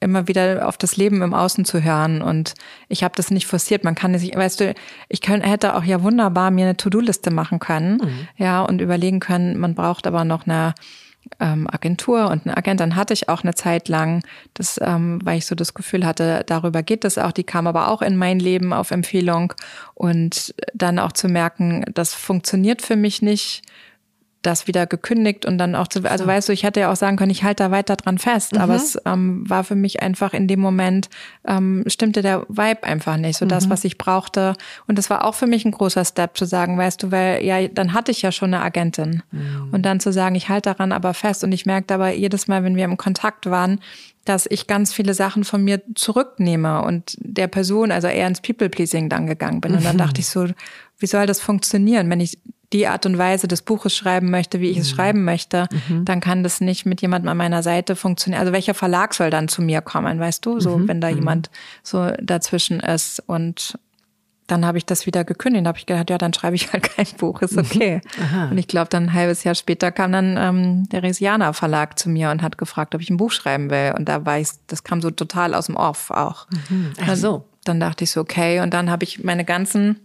immer wieder auf das Leben im Außen zu hören. Und ich habe das nicht forciert. Man kann sich, weißt du, ich könnte, hätte auch ja wunderbar mir eine To-Do-Liste machen können, mhm. ja, und überlegen können, man braucht aber noch eine ähm, Agentur und einen Agent. Dann hatte ich auch eine Zeit lang, das, ähm, weil ich so das Gefühl hatte, darüber geht es auch. Die kam aber auch in mein Leben auf Empfehlung und dann auch zu merken, das funktioniert für mich nicht das wieder gekündigt und dann auch zu, also ja. weißt du, ich hätte ja auch sagen können, ich halte da weiter dran fest, mhm. aber es ähm, war für mich einfach in dem Moment, ähm, stimmte der Vibe einfach nicht, so mhm. das, was ich brauchte. Und das war auch für mich ein großer Step zu sagen, weißt du, weil ja, dann hatte ich ja schon eine Agentin. Mhm. Und dann zu sagen, ich halte daran aber fest und ich merkte aber jedes Mal, wenn wir im Kontakt waren, dass ich ganz viele Sachen von mir zurücknehme und der Person, also eher ins People-Pleasing dann gegangen bin. Und dann dachte ich so, wie soll das funktionieren, wenn ich die Art und Weise des Buches schreiben möchte, wie ich es mhm. schreiben möchte, mhm. dann kann das nicht mit jemandem an meiner Seite funktionieren. Also welcher Verlag soll dann zu mir kommen, weißt du? So, mhm. wenn da mhm. jemand so dazwischen ist. Und dann habe ich das wieder gekündigt. Da habe ich gedacht, ja, dann schreibe ich halt kein Buch, ist mhm. okay. Und ich glaube, dann ein halbes Jahr später kam dann ähm, der Resiana Verlag zu mir und hat gefragt, ob ich ein Buch schreiben will. Und da war ich, das kam so total aus dem Off auch. Mhm. Ach so. Dann dachte ich so, okay. Und dann habe ich meine ganzen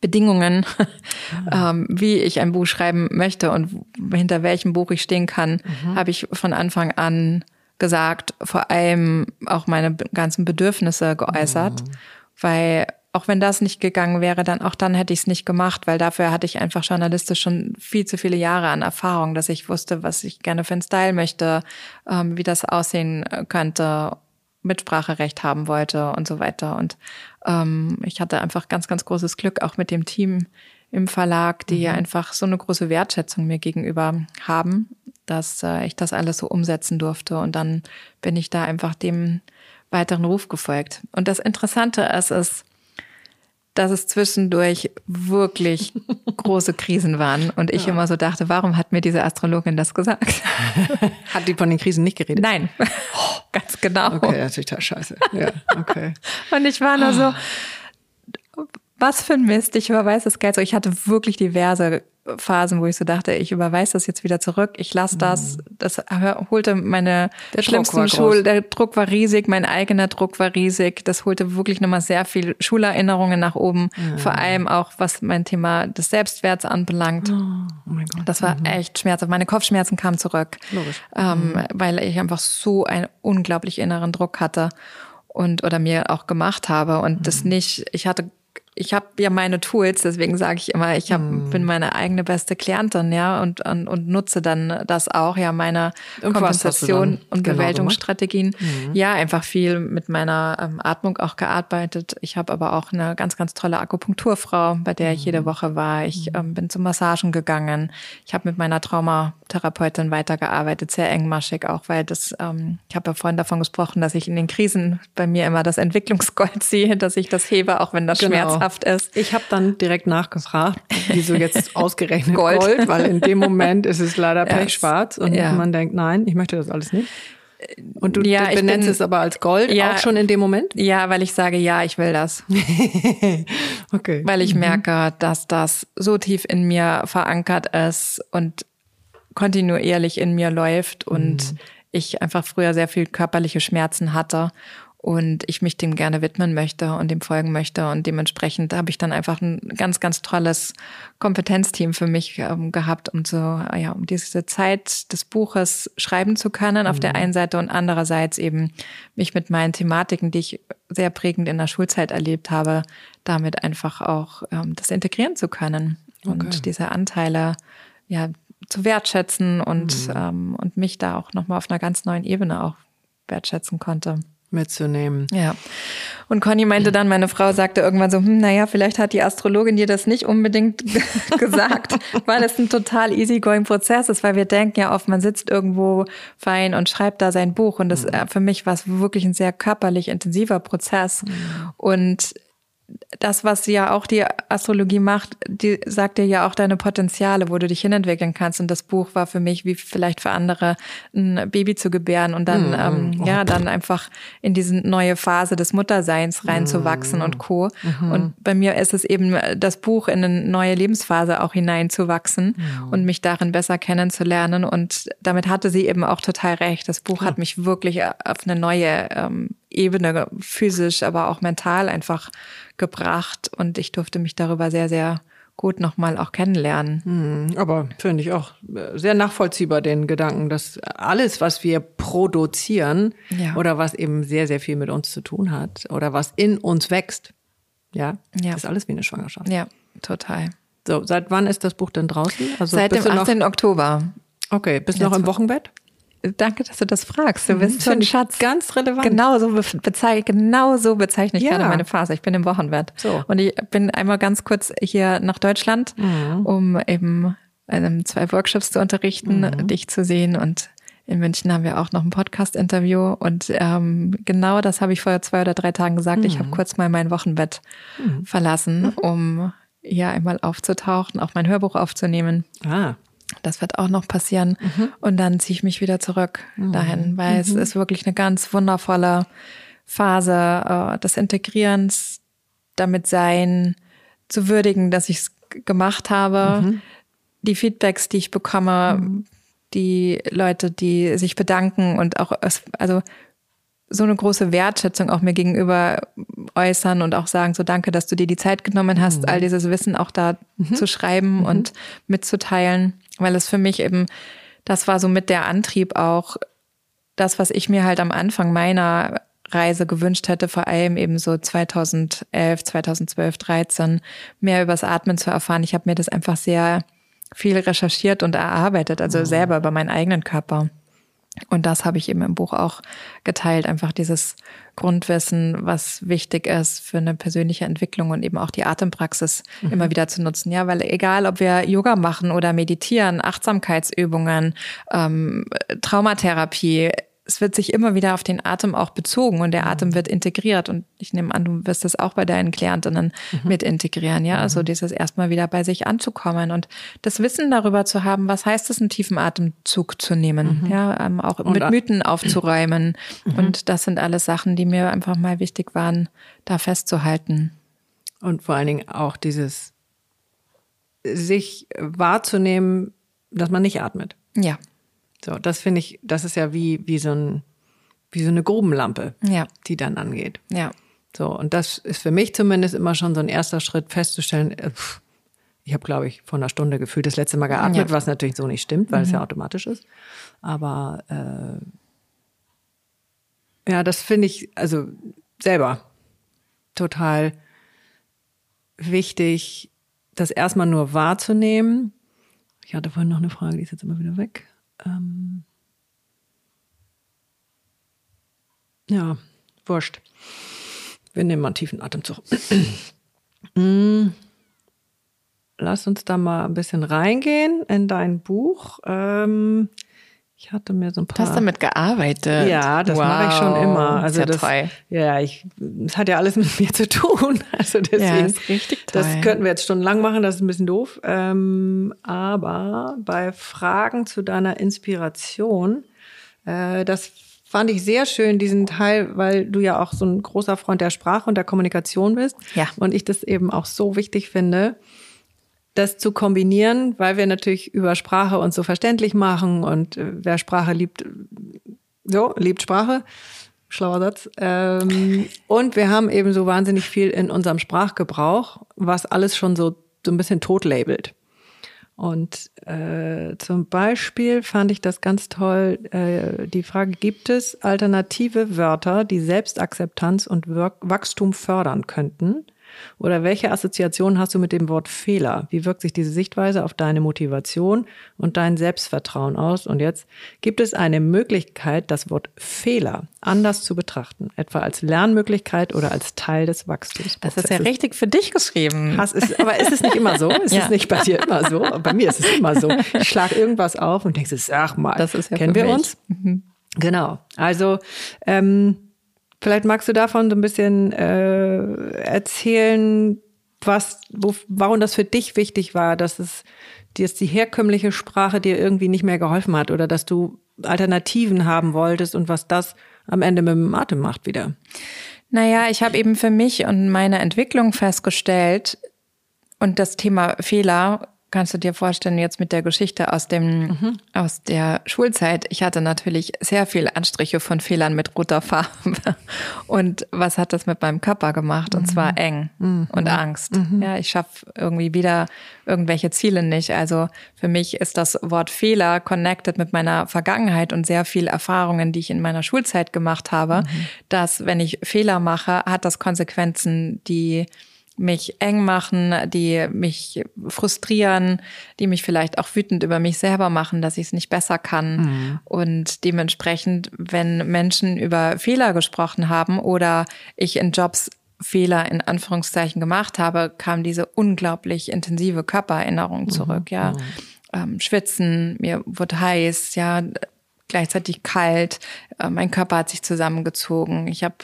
Bedingungen, ähm, wie ich ein Buch schreiben möchte und hinter welchem Buch ich stehen kann, mhm. habe ich von Anfang an gesagt, vor allem auch meine ganzen Bedürfnisse geäußert, mhm. weil auch wenn das nicht gegangen wäre, dann auch dann hätte ich es nicht gemacht, weil dafür hatte ich einfach journalistisch schon viel zu viele Jahre an Erfahrung, dass ich wusste, was ich gerne für einen Style möchte, ähm, wie das aussehen könnte, Mitspracherecht haben wollte und so weiter. Und ähm, ich hatte einfach ganz, ganz großes Glück auch mit dem Team im Verlag, die mhm. einfach so eine große Wertschätzung mir gegenüber haben, dass äh, ich das alles so umsetzen durfte. Und dann bin ich da einfach dem weiteren Ruf gefolgt. Und das Interessante ist, ist, dass es zwischendurch wirklich große Krisen waren und ich ja. immer so dachte, warum hat mir diese Astrologin das gesagt? hat die von den Krisen nicht geredet? Nein, ganz genau. Okay, das ist total scheiße. Ja, okay. und ich war nur so, was für ein Mist, ich überweise das Geld so. Ich hatte wirklich diverse Phasen, wo ich so dachte, ich überweise das jetzt wieder zurück, ich lasse das. Mhm. Das holte meine der schlimmsten Schul, der Druck war riesig, mein eigener Druck war riesig. Das holte wirklich nochmal sehr viel Schulerinnerungen nach oben. Mhm. Vor allem auch, was mein Thema des Selbstwerts anbelangt. Oh, oh mein Gott. Das war mhm. echt schmerzhaft. Meine Kopfschmerzen kamen zurück. Logisch. Ähm, mhm. Weil ich einfach so einen unglaublich inneren Druck hatte und oder mir auch gemacht habe und das mhm. nicht, ich hatte ich habe ja meine Tools, deswegen sage ich immer, ich hab, hm. bin meine eigene beste Klientin, ja, und, und, und nutze dann das auch, ja, meine Kompensation und genau Bewältigungsstrategien. Mhm. Ja, einfach viel mit meiner ähm, Atmung auch gearbeitet. Ich habe aber auch eine ganz, ganz tolle Akupunkturfrau, bei der ich jede mhm. Woche war. Ich mhm. ähm, bin zu Massagen gegangen. Ich habe mit meiner Traumatherapeutin weitergearbeitet, sehr engmaschig auch, weil das, ähm, ich habe ja vorhin davon gesprochen, dass ich in den Krisen bei mir immer das Entwicklungsgold sehe, dass ich das hebe, auch wenn das genau. schmerzhaft schmerzhaft ist. Ich habe dann direkt nachgefragt, wieso jetzt ausgerechnet Gold. Gold, weil in dem Moment ist es leider pechschwarz und ja. man denkt, nein, ich möchte das alles nicht. Und du ja, benennst bin, es aber als Gold ja, auch schon in dem Moment? Ja, weil ich sage, ja, ich will das. okay. Weil ich mhm. merke, dass das so tief in mir verankert ist und kontinuierlich in mir läuft und mhm. ich einfach früher sehr viel körperliche Schmerzen hatte und ich mich dem gerne widmen möchte und dem folgen möchte. Und dementsprechend habe ich dann einfach ein ganz, ganz tolles Kompetenzteam für mich ähm, gehabt, um so, ja, um diese Zeit des Buches schreiben zu können auf mhm. der einen Seite und andererseits eben mich mit meinen Thematiken, die ich sehr prägend in der Schulzeit erlebt habe, damit einfach auch ähm, das integrieren zu können okay. und diese Anteile, ja, zu wertschätzen und, mhm. ähm, und mich da auch nochmal auf einer ganz neuen Ebene auch wertschätzen konnte mitzunehmen. Ja. Und Conny meinte dann, meine Frau sagte irgendwann so, hm, naja, vielleicht hat die Astrologin dir das nicht unbedingt gesagt, weil es ein total easygoing Prozess ist, weil wir denken ja oft, man sitzt irgendwo fein und schreibt da sein Buch und das mhm. für mich war es wirklich ein sehr körperlich intensiver Prozess mhm. und das, was ja auch die Astrologie macht, die sagt dir ja auch deine Potenziale, wo du dich hinentwickeln kannst. Und das Buch war für mich, wie vielleicht für andere, ein Baby zu gebären und dann, mm, ähm, oh. ja, dann einfach in diese neue Phase des Mutterseins reinzuwachsen mm. und Co. Mm. Und bei mir ist es eben das Buch in eine neue Lebensphase auch hineinzuwachsen mm. und mich darin besser kennenzulernen. Und damit hatte sie eben auch total recht. Das Buch ja. hat mich wirklich auf eine neue ähm, Ebene, physisch, aber auch mental einfach gebracht und ich durfte mich darüber sehr, sehr gut nochmal auch kennenlernen. Hm, aber finde ich auch äh, sehr nachvollziehbar den Gedanken, dass alles, was wir produzieren ja. oder was eben sehr, sehr viel mit uns zu tun hat oder was in uns wächst, ja, ja. ist alles wie eine Schwangerschaft. Ja, total. So, seit wann ist das Buch denn draußen? Also seit dem 18. Noch, Oktober. Okay, bist du noch im Wochenbett? Danke, dass du das fragst. Du bist so ein Schatz. Ganz relevant. Genau so, bezeichne, genau so bezeichne ich ja. gerade meine Phase. Ich bin im Wochenbett. So. Und ich bin einmal ganz kurz hier nach Deutschland, mhm. um eben einem zwei Workshops zu unterrichten, mhm. dich zu sehen und in München haben wir auch noch ein Podcast-Interview und ähm, genau das habe ich vor zwei oder drei Tagen gesagt. Mhm. Ich habe kurz mal mein Wochenbett mhm. verlassen, mhm. um ja einmal aufzutauchen, auch mein Hörbuch aufzunehmen. Ah. Das wird auch noch passieren. Mhm. Und dann ziehe ich mich wieder zurück mhm. dahin, weil es mhm. ist wirklich eine ganz wundervolle Phase äh, des Integrierens, damit sein, zu würdigen, dass ich es gemacht habe. Die Feedbacks, die ich bekomme, die Leute, die sich bedanken und auch, also so eine große Wertschätzung auch mir gegenüber äußern und auch sagen, so danke, dass du dir die Zeit genommen hast, mhm. all dieses Wissen auch da mhm. zu schreiben mhm. und mitzuteilen, weil es für mich eben, das war so mit der Antrieb auch, das, was ich mir halt am Anfang meiner Reise gewünscht hätte, vor allem eben so 2011, 2012, 13, mehr übers Atmen zu erfahren. Ich habe mir das einfach sehr viel recherchiert und erarbeitet, also mhm. selber über meinen eigenen Körper. Und das habe ich eben im Buch auch geteilt, einfach dieses Grundwissen, was wichtig ist für eine persönliche Entwicklung und eben auch die Atempraxis mhm. immer wieder zu nutzen. Ja, weil egal, ob wir Yoga machen oder meditieren, Achtsamkeitsübungen, ähm, Traumatherapie, es wird sich immer wieder auf den Atem auch bezogen und der Atem mhm. wird integriert. Und ich nehme an, du wirst das auch bei deinen Klientinnen mhm. mit integrieren, ja. Also mhm. dieses erstmal wieder bei sich anzukommen und das Wissen darüber zu haben, was heißt es, einen tiefen Atemzug zu nehmen, mhm. ja, ähm, auch und mit Mythen aufzuräumen. Mhm. Und das sind alles Sachen, die mir einfach mal wichtig waren, da festzuhalten. Und vor allen Dingen auch dieses sich wahrzunehmen, dass man nicht atmet. Ja. So, das finde ich, das ist ja wie, wie so ein, wie so eine Grubenlampe, ja. die dann angeht. Ja. So, und das ist für mich zumindest immer schon so ein erster Schritt festzustellen, äh, ich habe, glaube ich, vor einer Stunde gefühlt das letzte Mal geatmet, ja. was natürlich so nicht stimmt, weil mhm. es ja mhm. automatisch ist. Aber äh, ja, das finde ich also selber total wichtig, das erstmal nur wahrzunehmen. Ich hatte vorhin noch eine Frage, die ist jetzt immer wieder weg. Ähm ja, wurscht. Wir nehmen mal einen tiefen Atemzug. mm. Lass uns da mal ein bisschen reingehen in dein Buch. Ähm, ich hatte mir so ein paar. Du hast damit gearbeitet. Ja, das wow. mache ich schon immer. Also das, das ja, ich, das hat ja alles mit mir zu tun. Also deswegen, ja, ist richtig toll. das könnten wir jetzt stundenlang machen. Das ist ein bisschen doof. Ähm, aber bei Fragen zu deiner Inspiration, äh, das fand ich sehr schön, diesen Teil, weil du ja auch so ein großer Freund der Sprache und der Kommunikation bist. Ja. Und ich das eben auch so wichtig finde das zu kombinieren, weil wir natürlich über Sprache uns so verständlich machen und äh, wer Sprache liebt, so, liebt Sprache. Schlauer Satz. Ähm, und wir haben eben so wahnsinnig viel in unserem Sprachgebrauch, was alles schon so, so ein bisschen tot labelt. Und äh, zum Beispiel fand ich das ganz toll, äh, die Frage, gibt es alternative Wörter, die Selbstakzeptanz und Wachstum fördern könnten? Oder welche Assoziation hast du mit dem Wort Fehler? Wie wirkt sich diese Sichtweise auf deine Motivation und dein Selbstvertrauen aus? Und jetzt gibt es eine Möglichkeit, das Wort Fehler anders zu betrachten, etwa als Lernmöglichkeit oder als Teil des Wachstums. Das ist ja richtig für dich geschrieben. Hast, ist, aber ist es nicht immer so? Ist ja. es nicht bei dir immer so? Bei mir ist es immer so. Ich schlage irgendwas auf und denke, ach mal, das ist ja kennen wir mich. uns? Mhm. Genau. Also ähm, Vielleicht magst du davon so ein bisschen äh, erzählen, was, wo, warum das für dich wichtig war, dass es dir die herkömmliche Sprache dir irgendwie nicht mehr geholfen hat oder dass du Alternativen haben wolltest und was das am Ende mit dem Atem macht wieder. Naja, ich habe eben für mich und meine Entwicklung festgestellt und das Thema Fehler kannst du dir vorstellen, jetzt mit der Geschichte aus dem, mhm. aus der Schulzeit. Ich hatte natürlich sehr viele Anstriche von Fehlern mit roter Farbe. Und was hat das mit meinem Körper gemacht? Und zwar mhm. eng mhm. und Angst. Mhm. Ja, ich schaffe irgendwie wieder irgendwelche Ziele nicht. Also für mich ist das Wort Fehler connected mit meiner Vergangenheit und sehr viel Erfahrungen, die ich in meiner Schulzeit gemacht habe, mhm. dass wenn ich Fehler mache, hat das Konsequenzen, die mich eng machen, die mich frustrieren, die mich vielleicht auch wütend über mich selber machen, dass ich es nicht besser kann. Mhm. Und dementsprechend, wenn Menschen über Fehler gesprochen haben oder ich in Jobs Fehler in Anführungszeichen gemacht habe, kam diese unglaublich intensive Körpererinnerung mhm. zurück, mhm. ja. Ähm, Schwitzen, mir wurde heiß, ja, gleichzeitig kalt, äh, mein Körper hat sich zusammengezogen, ich habe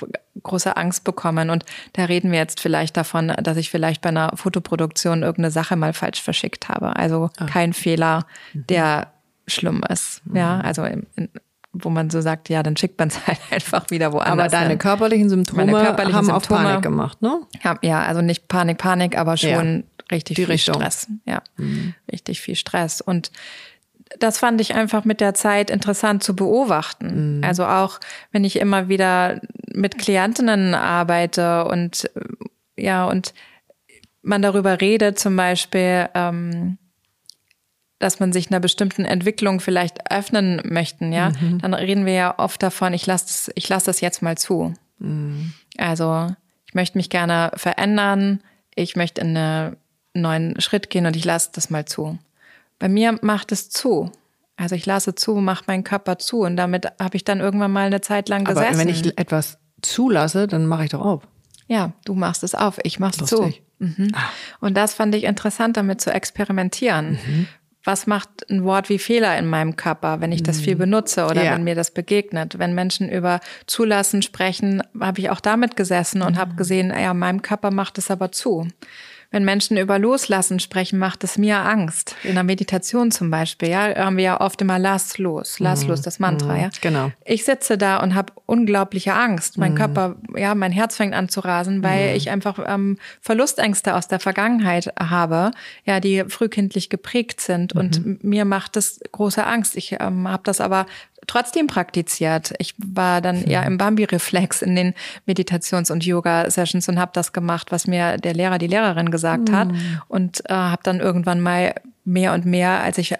große Angst bekommen und da reden wir jetzt vielleicht davon, dass ich vielleicht bei einer Fotoproduktion irgendeine Sache mal falsch verschickt habe. Also ah. kein Fehler, mhm. der schlimm ist. Ja, mhm. also in, in, wo man so sagt, ja, dann schickt man es halt einfach wieder woanders. Aber deine hin. körperlichen Symptome körperlichen haben Symptome, auf Panik gemacht, ne? Ja, also nicht Panik, Panik, aber schon ja. richtig viel Richtung. Stress. Ja, mhm. richtig viel Stress. Und das fand ich einfach mit der Zeit interessant zu beobachten. Mhm. Also auch, wenn ich immer wieder mit Klientinnen arbeite und ja, und man darüber redet, zum Beispiel, ähm, dass man sich einer bestimmten Entwicklung vielleicht öffnen möchten, ja, mhm. dann reden wir ja oft davon, ich lasse das, ich lasse das jetzt mal zu. Mhm. Also ich möchte mich gerne verändern, ich möchte in einen neuen Schritt gehen und ich lasse das mal zu. Bei mir macht es zu. Also ich lasse zu, macht mein Körper zu und damit habe ich dann irgendwann mal eine Zeit lang gesessen. Aber wenn ich etwas zulasse, dann mache ich doch auf. Ja, du machst es auf, ich mach's zu. Mhm. Ah. Und das fand ich interessant, damit zu experimentieren. Mhm. Was macht ein Wort wie Fehler in meinem Körper, wenn ich das viel mhm. benutze oder ja. wenn mir das begegnet? Wenn Menschen über Zulassen sprechen, habe ich auch damit gesessen und mhm. habe gesehen, ja, meinem Körper macht es aber zu wenn Menschen über Loslassen sprechen, macht es mir Angst. In der Meditation zum Beispiel, ja, haben wir ja oft immer lass los, lass mhm. los, das Mantra, mhm. ja. Genau. Ich sitze da und habe unglaubliche Angst. Mein mhm. Körper, ja, mein Herz fängt an zu rasen, weil mhm. ich einfach ähm, Verlustängste aus der Vergangenheit habe, ja, die frühkindlich geprägt sind. Und mhm. mir macht das große Angst. Ich ähm, habe das aber trotzdem praktiziert. Ich war dann eher im Bambi-Reflex in den Meditations- und Yoga-Sessions und habe das gemacht, was mir der Lehrer, die Lehrerin gesagt hat. Mhm. Und äh, habe dann irgendwann mal mehr und mehr, als ich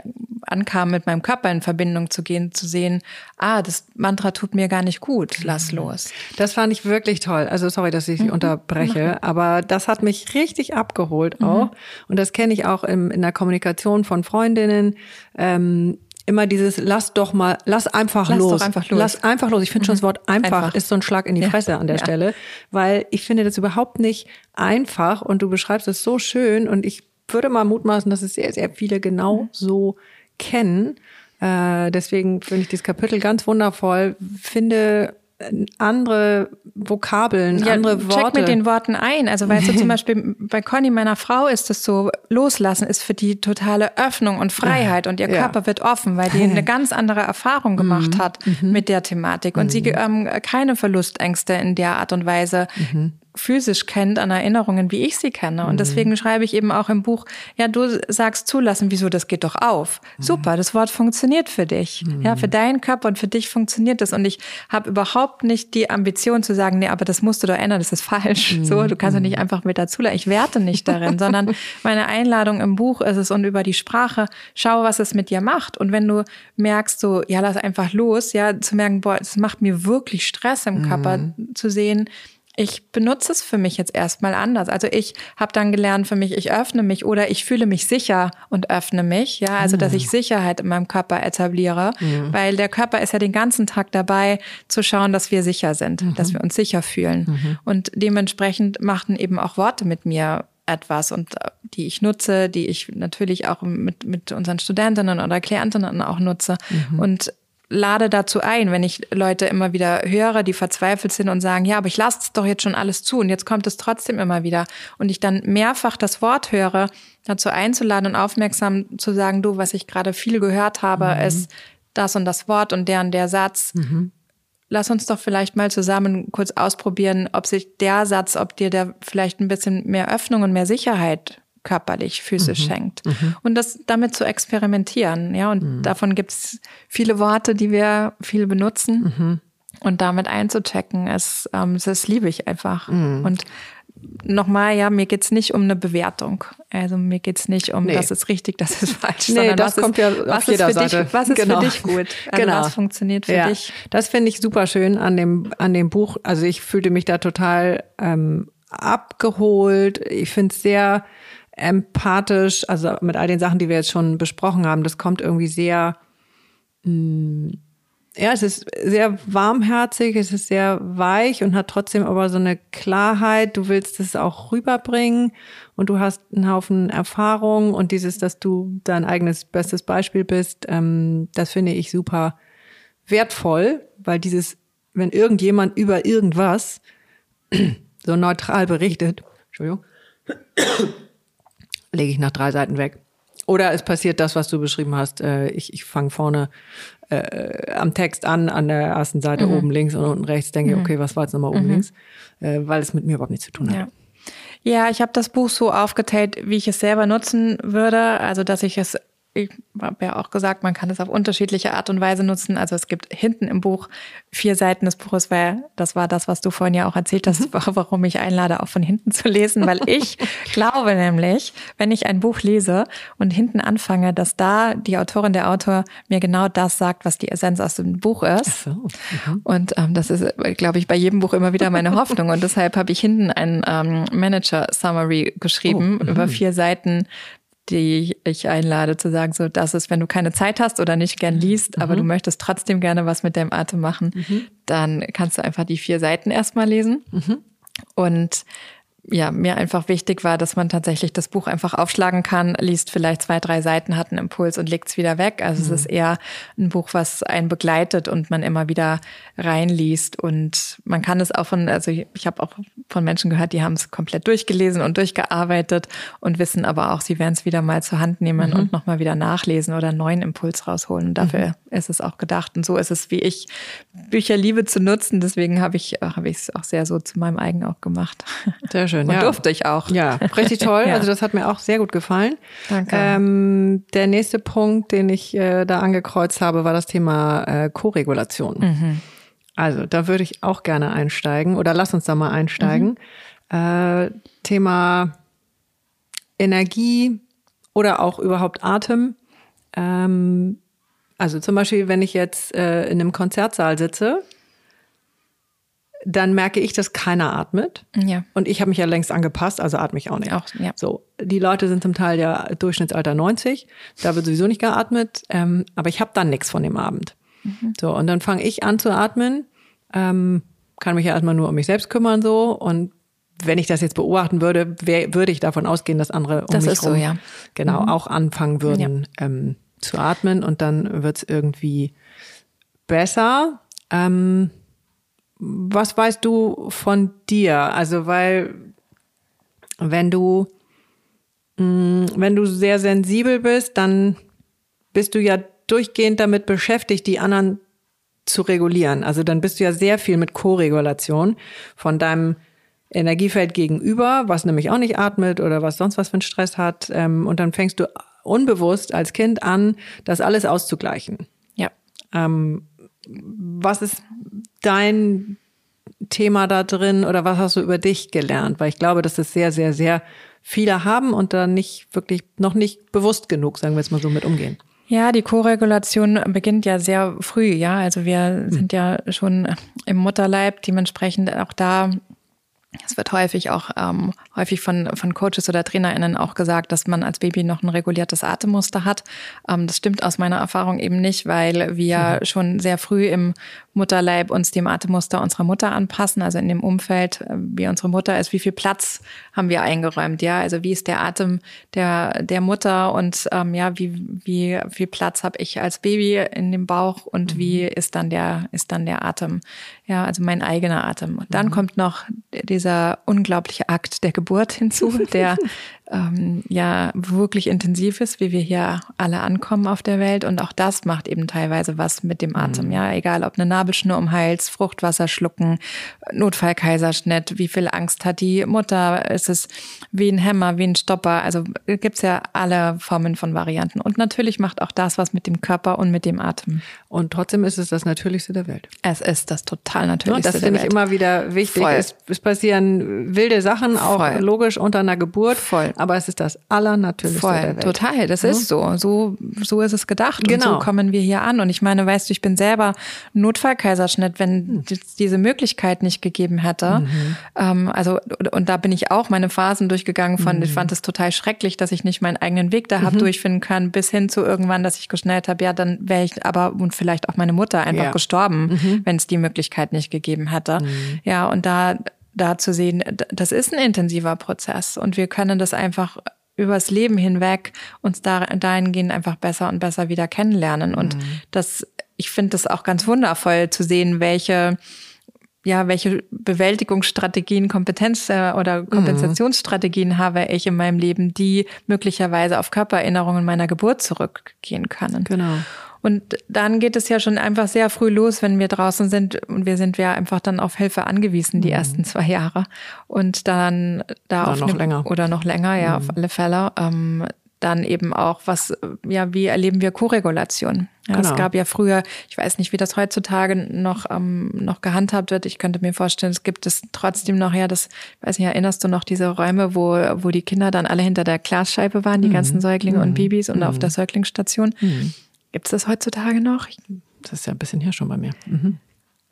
ankam, mit meinem Körper in Verbindung zu gehen, zu sehen, ah, das Mantra tut mir gar nicht gut, lass mhm. los. Das fand ich wirklich toll. Also sorry, dass ich mhm. unterbreche, aber das hat mich richtig abgeholt auch. Mhm. Und das kenne ich auch in, in der Kommunikation von Freundinnen. Ähm, immer dieses lass doch mal, lass einfach lass los. Doch einfach los. Lass einfach los. Ich finde mhm. schon das Wort einfach, einfach, ist so ein Schlag in die ja. Fresse an der ja. Stelle, weil ich finde das überhaupt nicht einfach und du beschreibst es so schön und ich würde mal mutmaßen, dass es sehr, sehr viele genau mhm. so kennen. Äh, deswegen finde ich dieses Kapitel ganz wundervoll. Finde andere Vokabeln, ja, andere Worte. Check mit den Worten ein. Also weißt du zum Beispiel bei Conny, meiner Frau, ist es so, loslassen ist für die totale Öffnung und Freiheit und ihr ja. Körper wird offen, weil die eine ganz andere Erfahrung gemacht mhm. hat mhm. mit der Thematik und mhm. sie ähm, keine Verlustängste in der Art und Weise mhm physisch kennt an Erinnerungen, wie ich sie kenne. Und mhm. deswegen schreibe ich eben auch im Buch, ja, du sagst zulassen, wieso, das geht doch auf. Mhm. Super, das Wort funktioniert für dich. Mhm. Ja, für deinen Körper und für dich funktioniert das. Und ich habe überhaupt nicht die Ambition zu sagen, nee, aber das musst du doch ändern, das ist falsch. So, du kannst doch nicht einfach mit dazu. Ich werte nicht darin, sondern meine Einladung im Buch ist es und über die Sprache, schau, was es mit dir macht. Und wenn du merkst, so, ja, lass einfach los, ja, zu merken, boah, es macht mir wirklich Stress im Körper, zu sehen, ich benutze es für mich jetzt erstmal anders. Also ich habe dann gelernt für mich, ich öffne mich oder ich fühle mich sicher und öffne mich. Ja, also dass ich mhm. Sicherheit in meinem Körper etabliere, mhm. weil der Körper ist ja den ganzen Tag dabei zu schauen, dass wir sicher sind, mhm. dass wir uns sicher fühlen. Mhm. Und dementsprechend machten eben auch Worte mit mir etwas und äh, die ich nutze, die ich natürlich auch mit, mit unseren Studentinnen oder Klientinnen auch nutze. Mhm. Und lade dazu ein, wenn ich Leute immer wieder höre, die verzweifelt sind und sagen, ja, aber ich lasse es doch jetzt schon alles zu und jetzt kommt es trotzdem immer wieder und ich dann mehrfach das Wort höre, dazu einzuladen und aufmerksam zu sagen, du, was ich gerade viel gehört habe, mhm. ist das und das Wort und der und der Satz. Mhm. Lass uns doch vielleicht mal zusammen kurz ausprobieren, ob sich der Satz, ob dir der vielleicht ein bisschen mehr Öffnung und mehr Sicherheit körperlich, physisch mhm. schenkt. Mhm. Und das damit zu experimentieren. Ja, und mhm. davon gibt es viele Worte, die wir viel benutzen. Mhm. Und damit einzuchecken, ist, ähm, das liebe ich einfach. Mhm. Und nochmal, ja, mir geht's nicht um eine Bewertung. Also mir geht's nicht um, nee. das ist richtig, das ist falsch. Nee, das kommt ist, ja auf was jeder ist Seite. Dich, was ist genau. für dich gut? Also genau. Was funktioniert für ja. dich? Das finde ich super schön an dem, an dem Buch. Also ich fühlte mich da total ähm, abgeholt. Ich finde es sehr empathisch, also mit all den Sachen, die wir jetzt schon besprochen haben. Das kommt irgendwie sehr, mh, mm, ja, es ist sehr warmherzig, es ist sehr weich und hat trotzdem aber so eine Klarheit. Du willst es auch rüberbringen und du hast einen Haufen Erfahrung und dieses, dass du dein eigenes bestes Beispiel bist, ähm, das finde ich super wertvoll, weil dieses, wenn irgendjemand über irgendwas so neutral berichtet, Entschuldigung, lege ich nach drei Seiten weg. Oder es passiert das, was du beschrieben hast. Äh, ich ich fange vorne äh, am Text an, an der ersten Seite mhm. oben links und unten rechts, denke ich, mhm. okay, was war jetzt nochmal oben mhm. links? Äh, weil es mit mir überhaupt nichts zu tun hat. Ja. Ja, ich habe das Buch so aufgeteilt, wie ich es selber nutzen würde. Also, dass ich es ich habe ja auch gesagt, man kann es auf unterschiedliche Art und Weise nutzen. Also es gibt hinten im Buch vier Seiten des Buches, weil das war das, was du vorhin ja auch erzählt hast, mhm. warum ich einlade, auch von hinten zu lesen, weil ich glaube nämlich, wenn ich ein Buch lese und hinten anfange, dass da die Autorin, der Autor mir genau das sagt, was die Essenz aus dem Buch ist. So. Mhm. Und ähm, das ist, glaube ich, bei jedem Buch immer wieder meine Hoffnung. Und deshalb habe ich hinten ein ähm, Manager-Summary geschrieben oh, über mhm. vier Seiten, die ich einlade, zu sagen, so, das ist, wenn du keine Zeit hast oder nicht gern liest, mhm. aber du möchtest trotzdem gerne was mit deinem Atem machen, mhm. dann kannst du einfach die vier Seiten erstmal lesen. Mhm. Und ja, mir einfach wichtig war, dass man tatsächlich das Buch einfach aufschlagen kann, liest vielleicht zwei, drei Seiten, hat einen Impuls und legt es wieder weg. Also mhm. es ist eher ein Buch, was einen begleitet und man immer wieder reinliest. Und man kann es auch von, also ich, habe auch von Menschen gehört, die haben es komplett durchgelesen und durchgearbeitet und wissen aber auch, sie werden es wieder mal zur Hand nehmen mhm. und nochmal wieder nachlesen oder einen neuen Impuls rausholen. Und dafür mhm. ist es auch gedacht. Und so ist es, wie ich Bücher liebe zu nutzen. Deswegen habe ich habe ich es auch sehr so zu meinem eigenen auch gemacht. Sehr schön schön. Und ja. durfte ich auch. Ja, richtig toll. ja. Also das hat mir auch sehr gut gefallen. Danke. Ähm, der nächste Punkt, den ich äh, da angekreuzt habe, war das Thema äh, Koregulation. Mhm. Also da würde ich auch gerne einsteigen oder lass uns da mal einsteigen. Mhm. Äh, Thema Energie oder auch überhaupt Atem. Ähm, also zum Beispiel, wenn ich jetzt äh, in einem Konzertsaal sitze dann merke ich, dass keiner atmet. Ja. Und ich habe mich ja längst angepasst, also atme ich auch nicht. Auch, ja. So, die Leute sind zum Teil ja Durchschnittsalter 90, da wird sowieso nicht geatmet, ähm, aber ich habe dann nichts von dem Abend. Mhm. So, und dann fange ich an zu atmen, ähm, kann mich ja erstmal nur um mich selbst kümmern so und wenn ich das jetzt beobachten würde, wär, würde ich davon ausgehen, dass andere um das mich ist rum, so, ja. genau mhm. auch anfangen würden ja. ähm, zu atmen und dann wird's irgendwie besser. Ähm, was weißt du von dir? Also, weil wenn du, mh, mm, wenn du sehr sensibel bist, dann bist du ja durchgehend damit beschäftigt, die anderen zu regulieren. Also dann bist du ja sehr viel mit Co-Regulation von deinem Energiefeld gegenüber, was nämlich auch nicht atmet oder was sonst was für einen Stress hat. Ähm, und dann fängst du unbewusst als Kind an, das alles auszugleichen. Ja. Ähm, was ist dein Thema da drin oder was hast du über dich gelernt? Weil ich glaube, dass es sehr, sehr, sehr viele haben und da nicht wirklich noch nicht bewusst genug, sagen wir jetzt mal so, mit umgehen. Ja, die Koregulation beginnt ja sehr früh, ja. Also wir hm. sind ja schon im Mutterleib, dementsprechend auch da es wird häufig auch ähm, häufig von, von Coaches oder TrainerInnen auch gesagt, dass man als Baby noch ein reguliertes Atemmuster hat. Ähm, das stimmt aus meiner Erfahrung eben nicht, weil wir mhm. schon sehr früh im Mutterleib uns dem Atemmuster unserer Mutter anpassen, also in dem Umfeld, äh, wie unsere Mutter ist, wie viel Platz haben wir eingeräumt, ja, also wie ist der Atem der, der Mutter und ähm, ja, wie, wie viel Platz habe ich als Baby in dem Bauch und mhm. wie ist dann der, ist dann der Atem, ja, also mein eigener Atem. Und dann mhm. kommt noch dieser unglaubliche Akt der Geburt hinzu, der ähm, ja wirklich intensiv ist, wie wir hier alle ankommen auf der Welt. Und auch das macht eben teilweise was mit dem Atem. Mhm. Ja, egal ob eine Nabelschnur um Hals, Fruchtwasser schlucken, Notfallkaiserschnitt, wie viel Angst hat die Mutter, ist es wie ein Hämmer, wie ein Stopper. Also gibt's ja alle Formen von Varianten. Und natürlich macht auch das was mit dem Körper und mit dem Atem. Und trotzdem ist es das Natürlichste der Welt. Es ist das total Natürlichste der Welt. Das finde ich immer wieder wichtig. Es, es, passieren wilde Sachen, auch Voll. logisch unter einer Geburt. Voll. Aber es ist das Allernatürlichste Voll, der Welt. total, das ja. ist so. So so ist es gedacht genau. und so kommen wir hier an. Und ich meine, weißt du, ich bin selber Notfallkaiserschnitt, wenn hm. diese Möglichkeit nicht gegeben hätte. Mhm. Ähm, also und da bin ich auch meine Phasen durchgegangen von, mhm. ich fand es total schrecklich, dass ich nicht meinen eigenen Weg da habe mhm. durchfinden können, bis hin zu irgendwann, dass ich geschnellt habe, ja, dann wäre ich aber und vielleicht auch meine Mutter einfach ja. gestorben, mhm. wenn es die Möglichkeit nicht gegeben hätte. Mhm. Ja, und da da zu sehen, das ist ein intensiver Prozess und wir können das einfach übers Leben hinweg uns da, dahingehend einfach besser und besser wieder kennenlernen. Und mhm. das, ich finde das auch ganz wundervoll zu sehen, welche ja, welche Bewältigungsstrategien, Kompetenz äh, oder mhm. Kompensationsstrategien mhm. habe ich in meinem Leben, die möglicherweise auf Körpererinnerungen meiner Geburt zurückgehen können. Genau. Und dann geht es ja schon einfach sehr früh los, wenn wir draußen sind und wir sind ja einfach dann auf Hilfe angewiesen die mhm. ersten zwei Jahre und dann da oder auf noch länger oder noch länger ja mhm. auf alle Fälle ähm, dann eben auch was ja wie erleben wir Koregulation ja, genau. Es gab ja früher, ich weiß nicht, wie das heutzutage noch ähm, noch gehandhabt wird. Ich könnte mir vorstellen, es gibt es trotzdem noch ja, das weiß nicht, erinnerst du noch diese Räume, wo wo die Kinder dann alle hinter der Glasscheibe waren, die mhm. ganzen Säuglinge und mhm. Babys und auf der mhm. Säuglingsstation. Mhm. Gibt es das heutzutage noch? Das ist ja ein bisschen hier schon bei mir. Mhm.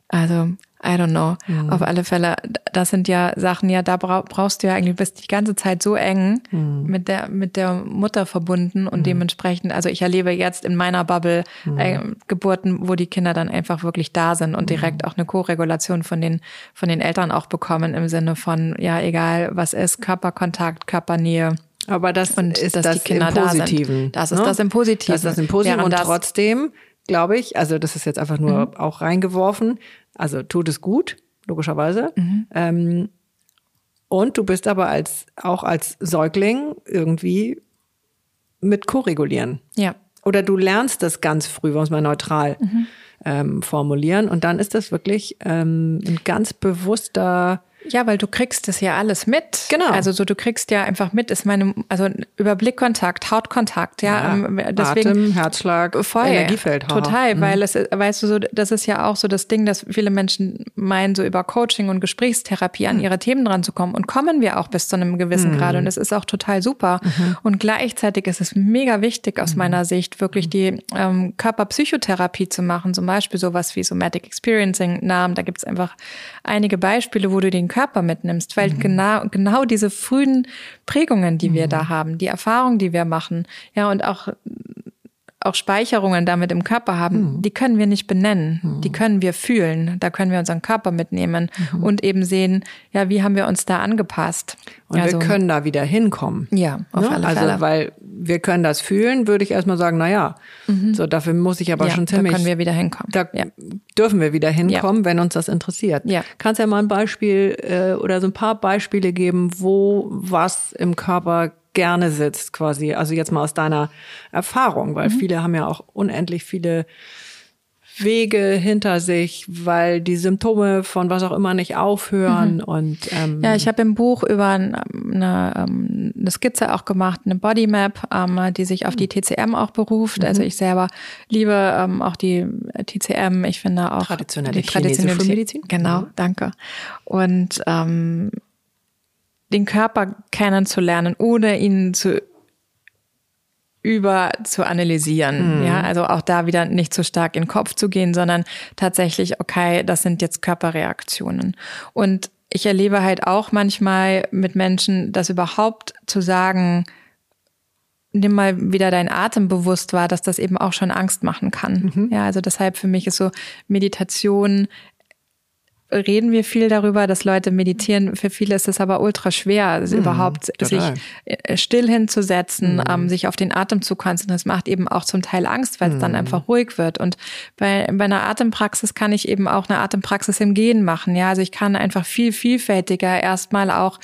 Also, I don't know. Mhm. Auf alle Fälle, das sind ja Sachen, ja, da brauchst du ja eigentlich, bist die ganze Zeit so eng mhm. mit der, mit der Mutter verbunden und mhm. dementsprechend, also ich erlebe jetzt in meiner Bubble mhm. äh, Geburten, wo die Kinder dann einfach wirklich da sind und mhm. direkt auch eine Co-Regulation von den, von den Eltern auch bekommen im Sinne von, ja, egal was ist, Körperkontakt, Körpernähe. Aber das und ist das die Kinder im Positiven. Da das ist ne? das im Positiven. Das ist das im Positiven und trotzdem glaube ich, also das ist jetzt einfach nur mhm. auch reingeworfen, also tut es gut, logischerweise. Mhm. Ähm, und du bist aber als auch als Säugling irgendwie mit koregulieren. Ja. Oder du lernst das ganz früh, wollen wir es mal neutral mhm. ähm, formulieren. Und dann ist das wirklich ähm, ein ganz bewusster ja, weil du kriegst das ja alles mit. Genau. Also so, du kriegst ja einfach mit, ist meine, also über Blickkontakt, Hautkontakt, ja. ja ähm, deswegen, Atem, Herzschlag, voll, Energiefeld. Total, mhm. weil es, weißt du so, das ist ja auch so das Ding, dass viele Menschen meinen, so über Coaching und Gesprächstherapie an mhm. ihre Themen dran zu kommen. Und kommen wir auch bis zu einem gewissen mhm. Grad. Und es ist auch total super. Mhm. Und gleichzeitig ist es mega wichtig aus mhm. meiner Sicht, wirklich die ähm, Körperpsychotherapie zu machen. Zum Beispiel sowas wie Somatic Experiencing Namen. Da gibt es einfach einige Beispiele, wo du den Körper mitnimmst, weil mhm. genau, genau diese frühen Prägungen, die wir da mhm. haben, die Erfahrungen, die wir machen, ja, und auch auch Speicherungen damit im Körper haben, mhm. die können wir nicht benennen, mhm. die können wir fühlen, da können wir unseren Körper mitnehmen mhm. und eben sehen, ja, wie haben wir uns da angepasst. Und also, wir können da wieder hinkommen. Ja, auf ne? alle also, Fälle. Also, weil wir können das fühlen, würde ich erstmal sagen, na ja, mhm. so dafür muss ich aber ja, schon ziemlich. Da können wir wieder hinkommen. Da ja. dürfen wir wieder hinkommen, ja. wenn uns das interessiert. Ja. Kannst ja mal ein Beispiel äh, oder so ein paar Beispiele geben, wo was im Körper gerne sitzt, quasi. Also jetzt mal aus deiner Erfahrung, weil mhm. viele haben ja auch unendlich viele Wege hinter sich, weil die Symptome von was auch immer nicht aufhören. Mhm. Und ähm, ja, ich habe im Buch über eine, ähm, eine Skizze auch gemacht, eine Bodymap, ähm, die sich auf die TCM auch beruft. Also mhm. Also ich selber liebe ähm, auch die TCM. Ich finde auch traditionelle, die traditionelle Medizin. Genau, mhm. danke. Und ähm, den Körper kennenzulernen, ohne ihn zu über zu analysieren. Mhm. Ja, also auch da wieder nicht zu stark in den Kopf zu gehen, sondern tatsächlich, okay, das sind jetzt Körperreaktionen. Und ich erlebe halt auch manchmal mit Menschen, das überhaupt zu sagen, nimm mal wieder dein Atem bewusst wahr, dass das eben auch schon Angst machen kann. Mhm. Ja, also deshalb für mich ist so Meditation reden wir viel darüber, dass Leute meditieren. Für viele ist es aber ultra schwer, also mhm, überhaupt total. sich äh, still hinzusetzen, mhm. ähm, sich auf den Atem zu konzentrieren. Das macht eben auch zum Teil Angst, weil es mhm. dann einfach ruhig wird. Und bei, bei einer Atempraxis kann ich eben auch eine Atempraxis im Gehen machen. Ja, also ich kann einfach viel vielfältiger erstmal auch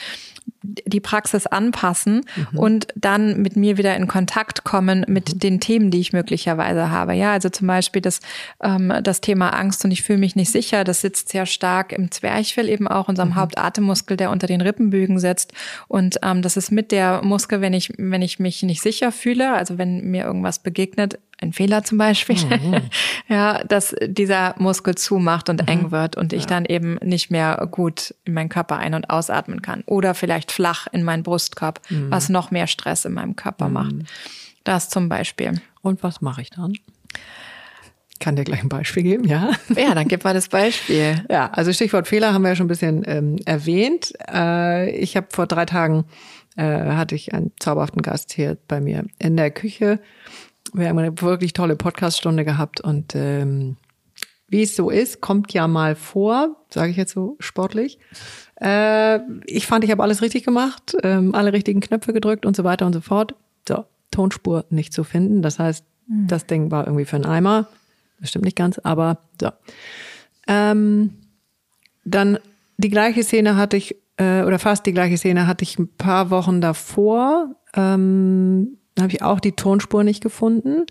die Praxis anpassen mhm. und dann mit mir wieder in Kontakt kommen mit mhm. den Themen, die ich möglicherweise habe. Ja, also zum Beispiel das, ähm, das Thema Angst und ich fühle mich nicht sicher, das sitzt sehr stark im Zwerchfell eben auch, unserem mhm. Hauptatemmuskel, der unter den Rippenbögen sitzt. Und ähm, das ist mit der Muskel, wenn ich, wenn ich mich nicht sicher fühle, also wenn mir irgendwas begegnet, ein Fehler zum Beispiel, mhm. ja, dass dieser Muskel zumacht und mhm. eng wird und ich ja. dann eben nicht mehr gut in meinen Körper ein- und ausatmen kann. Oder vielleicht flach in meinen Brustkorb, mhm. was noch mehr Stress in meinem Körper mhm. macht. Das zum Beispiel. Und was mache ich dann? kann dir gleich ein Beispiel geben, ja? Ja, dann gib mal das Beispiel. Ja, also Stichwort Fehler haben wir ja schon ein bisschen ähm, erwähnt. Äh, ich habe vor drei Tagen äh, hatte ich einen zauberhaften Gast hier bei mir in der Küche. Wir haben eine wirklich tolle Podcaststunde gehabt und ähm, wie es so ist, kommt ja mal vor, sage ich jetzt so sportlich. Äh, ich fand, ich habe alles richtig gemacht, ähm, alle richtigen Knöpfe gedrückt und so weiter und so fort. So, Tonspur nicht zu finden. Das heißt, mhm. das Ding war irgendwie für einen Eimer. Das stimmt nicht ganz, aber so. Ähm, dann die gleiche Szene hatte ich, äh, oder fast die gleiche Szene hatte ich ein paar Wochen davor. Ähm, da habe ich auch die Tonspur nicht gefunden.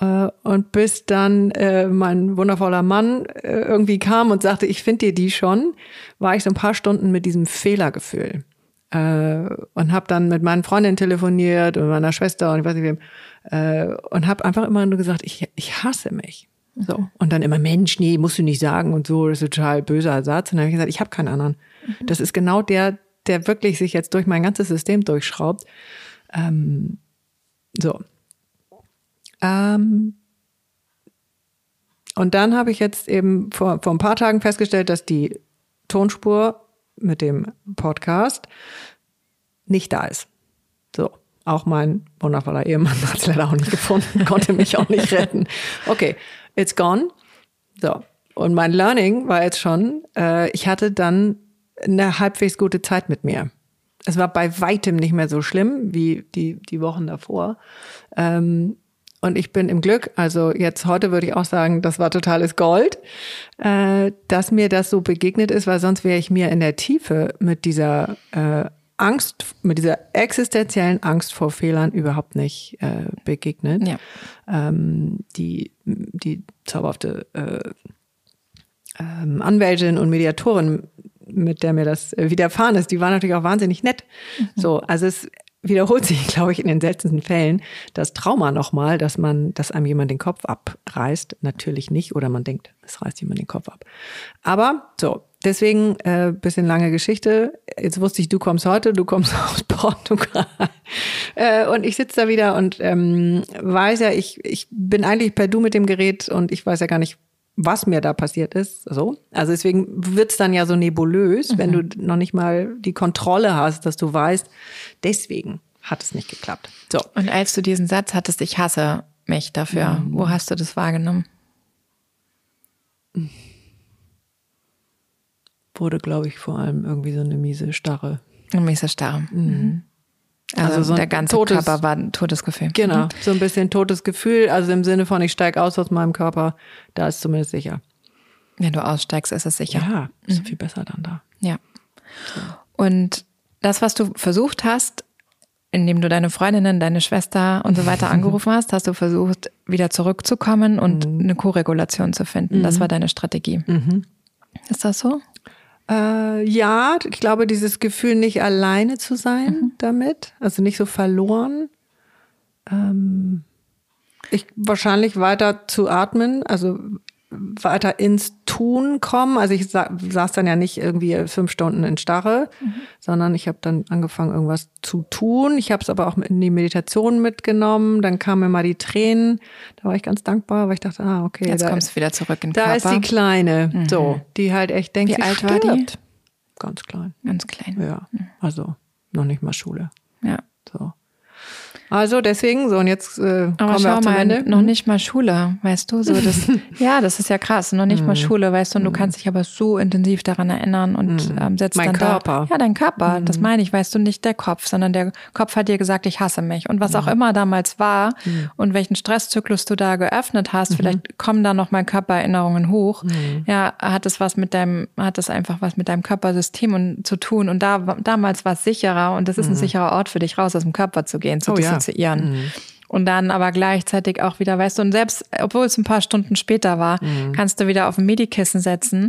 Äh, und bis dann äh, mein wundervoller Mann äh, irgendwie kam und sagte, ich finde dir die schon, war ich so ein paar Stunden mit diesem Fehlergefühl. Äh, und habe dann mit meinen Freundinnen telefoniert und meiner Schwester und ich weiß nicht wem äh, und habe einfach immer nur gesagt, ich, ich hasse mich. So. Mhm. Und dann immer, Mensch, nee, musst du nicht sagen und so, das ist ein total böser Satz. Und dann habe ich gesagt, ich habe keinen anderen. Mhm. Das ist genau der, der wirklich sich jetzt durch mein ganzes System durchschraubt. Ähm, so. Ähm, und dann habe ich jetzt eben vor, vor ein paar Tagen festgestellt, dass die Tonspur mit dem Podcast nicht da ist. So. Auch mein wundervoller Ehemann hat es leider auch nicht gefunden, konnte mich auch nicht retten. Okay, it's gone. So. Und mein Learning war jetzt schon, äh, ich hatte dann eine halbwegs gute Zeit mit mir. Es war bei weitem nicht mehr so schlimm wie die, die Wochen davor. Ähm, und ich bin im Glück, also jetzt heute würde ich auch sagen, das war totales Gold, äh, dass mir das so begegnet ist, weil sonst wäre ich mir in der Tiefe mit dieser äh, Angst, mit dieser existenziellen Angst vor Fehlern überhaupt nicht äh, begegnet. Ja. Ähm, die, die zauberhafte äh, ähm, Anwältin und Mediatorin, mit der mir das widerfahren ist, die war natürlich auch wahnsinnig nett. Mhm. So, also es wiederholt sich, glaube ich, in den seltensten Fällen das Trauma nochmal, dass man, dass einem jemand den Kopf abreißt. Natürlich nicht, oder man denkt, es reißt jemand den Kopf ab. Aber so, deswegen äh, bisschen lange Geschichte. Jetzt wusste ich, du kommst heute, du kommst aus Portugal. äh, und ich sitze da wieder und ähm, weiß ja, ich, ich bin eigentlich per Du mit dem Gerät und ich weiß ja gar nicht, was mir da passiert ist. So. Also deswegen wird's dann ja so nebulös, mhm. wenn du noch nicht mal die Kontrolle hast, dass du weißt, deswegen hat es nicht geklappt. So. Und als du diesen Satz hattest, ich hasse mich dafür, mhm. wo hast du das wahrgenommen? Wurde, glaube ich, vor allem irgendwie so eine miese Starre. Eine miese Starre. Mhm. Also, also so der ganze totes, Körper war ein totes Gefühl. Genau, mhm. so ein bisschen totes Gefühl. Also im Sinne von, ich steige aus aus meinem Körper, da ist zumindest sicher. Wenn du aussteigst, ist es sicher. Ja, ist mhm. viel besser dann da. Ja. Und das, was du versucht hast, indem du deine Freundinnen, deine Schwester und so weiter angerufen hast, hast du versucht, wieder zurückzukommen und mhm. eine Koregulation zu finden. Das mhm. war deine Strategie. Mhm. Ist das so? Äh, ja, ich glaube, dieses Gefühl, nicht alleine zu sein mhm. damit, also nicht so verloren. Ähm, ich wahrscheinlich weiter zu atmen, also weiter ins Tun kommen. Also ich sa saß dann ja nicht irgendwie fünf Stunden in Starre, mhm. sondern ich habe dann angefangen, irgendwas zu tun. Ich habe es aber auch in die Meditation mitgenommen. Dann kamen mir mal die Tränen. Da war ich ganz dankbar, weil ich dachte, ah, okay. Jetzt kommst du wieder zurück in den Da Körper. ist die Kleine, mhm. so, die halt echt denkt, Wie sie alt stirbt. war die? Ganz klein. Ganz klein. Ja, mhm. also noch nicht mal Schule. Ja. So. Also deswegen, so und jetzt äh, Aber kommen wir auch zum mal, Ende. Noch nicht mal Schule, weißt du? So das, ja, das ist ja krass. Noch nicht mal mhm. Schule, weißt du? Und du mhm. kannst dich aber so intensiv daran erinnern und mhm. ähm, setzt mein dann Körper. Da, ja, dein Körper. Das meine ich, weißt du, nicht der Kopf, sondern der Kopf hat dir gesagt, ich hasse mich. Und was auch immer damals war und welchen Stresszyklus du da geöffnet hast, vielleicht kommen da noch mal Körpererinnerungen hoch. Ja, hat es was mit deinem, hat es einfach was mit deinem Körpersystem und, zu tun. Und da damals war es sicherer und das ist ein sicherer Ort für dich, raus aus dem Körper zu gehen, zu oh, dissoziieren. Ja. Mhm. Und dann aber gleichzeitig auch wieder, weißt du, und selbst, obwohl es ein paar Stunden später war, mhm. kannst du wieder auf ein Medikissen setzen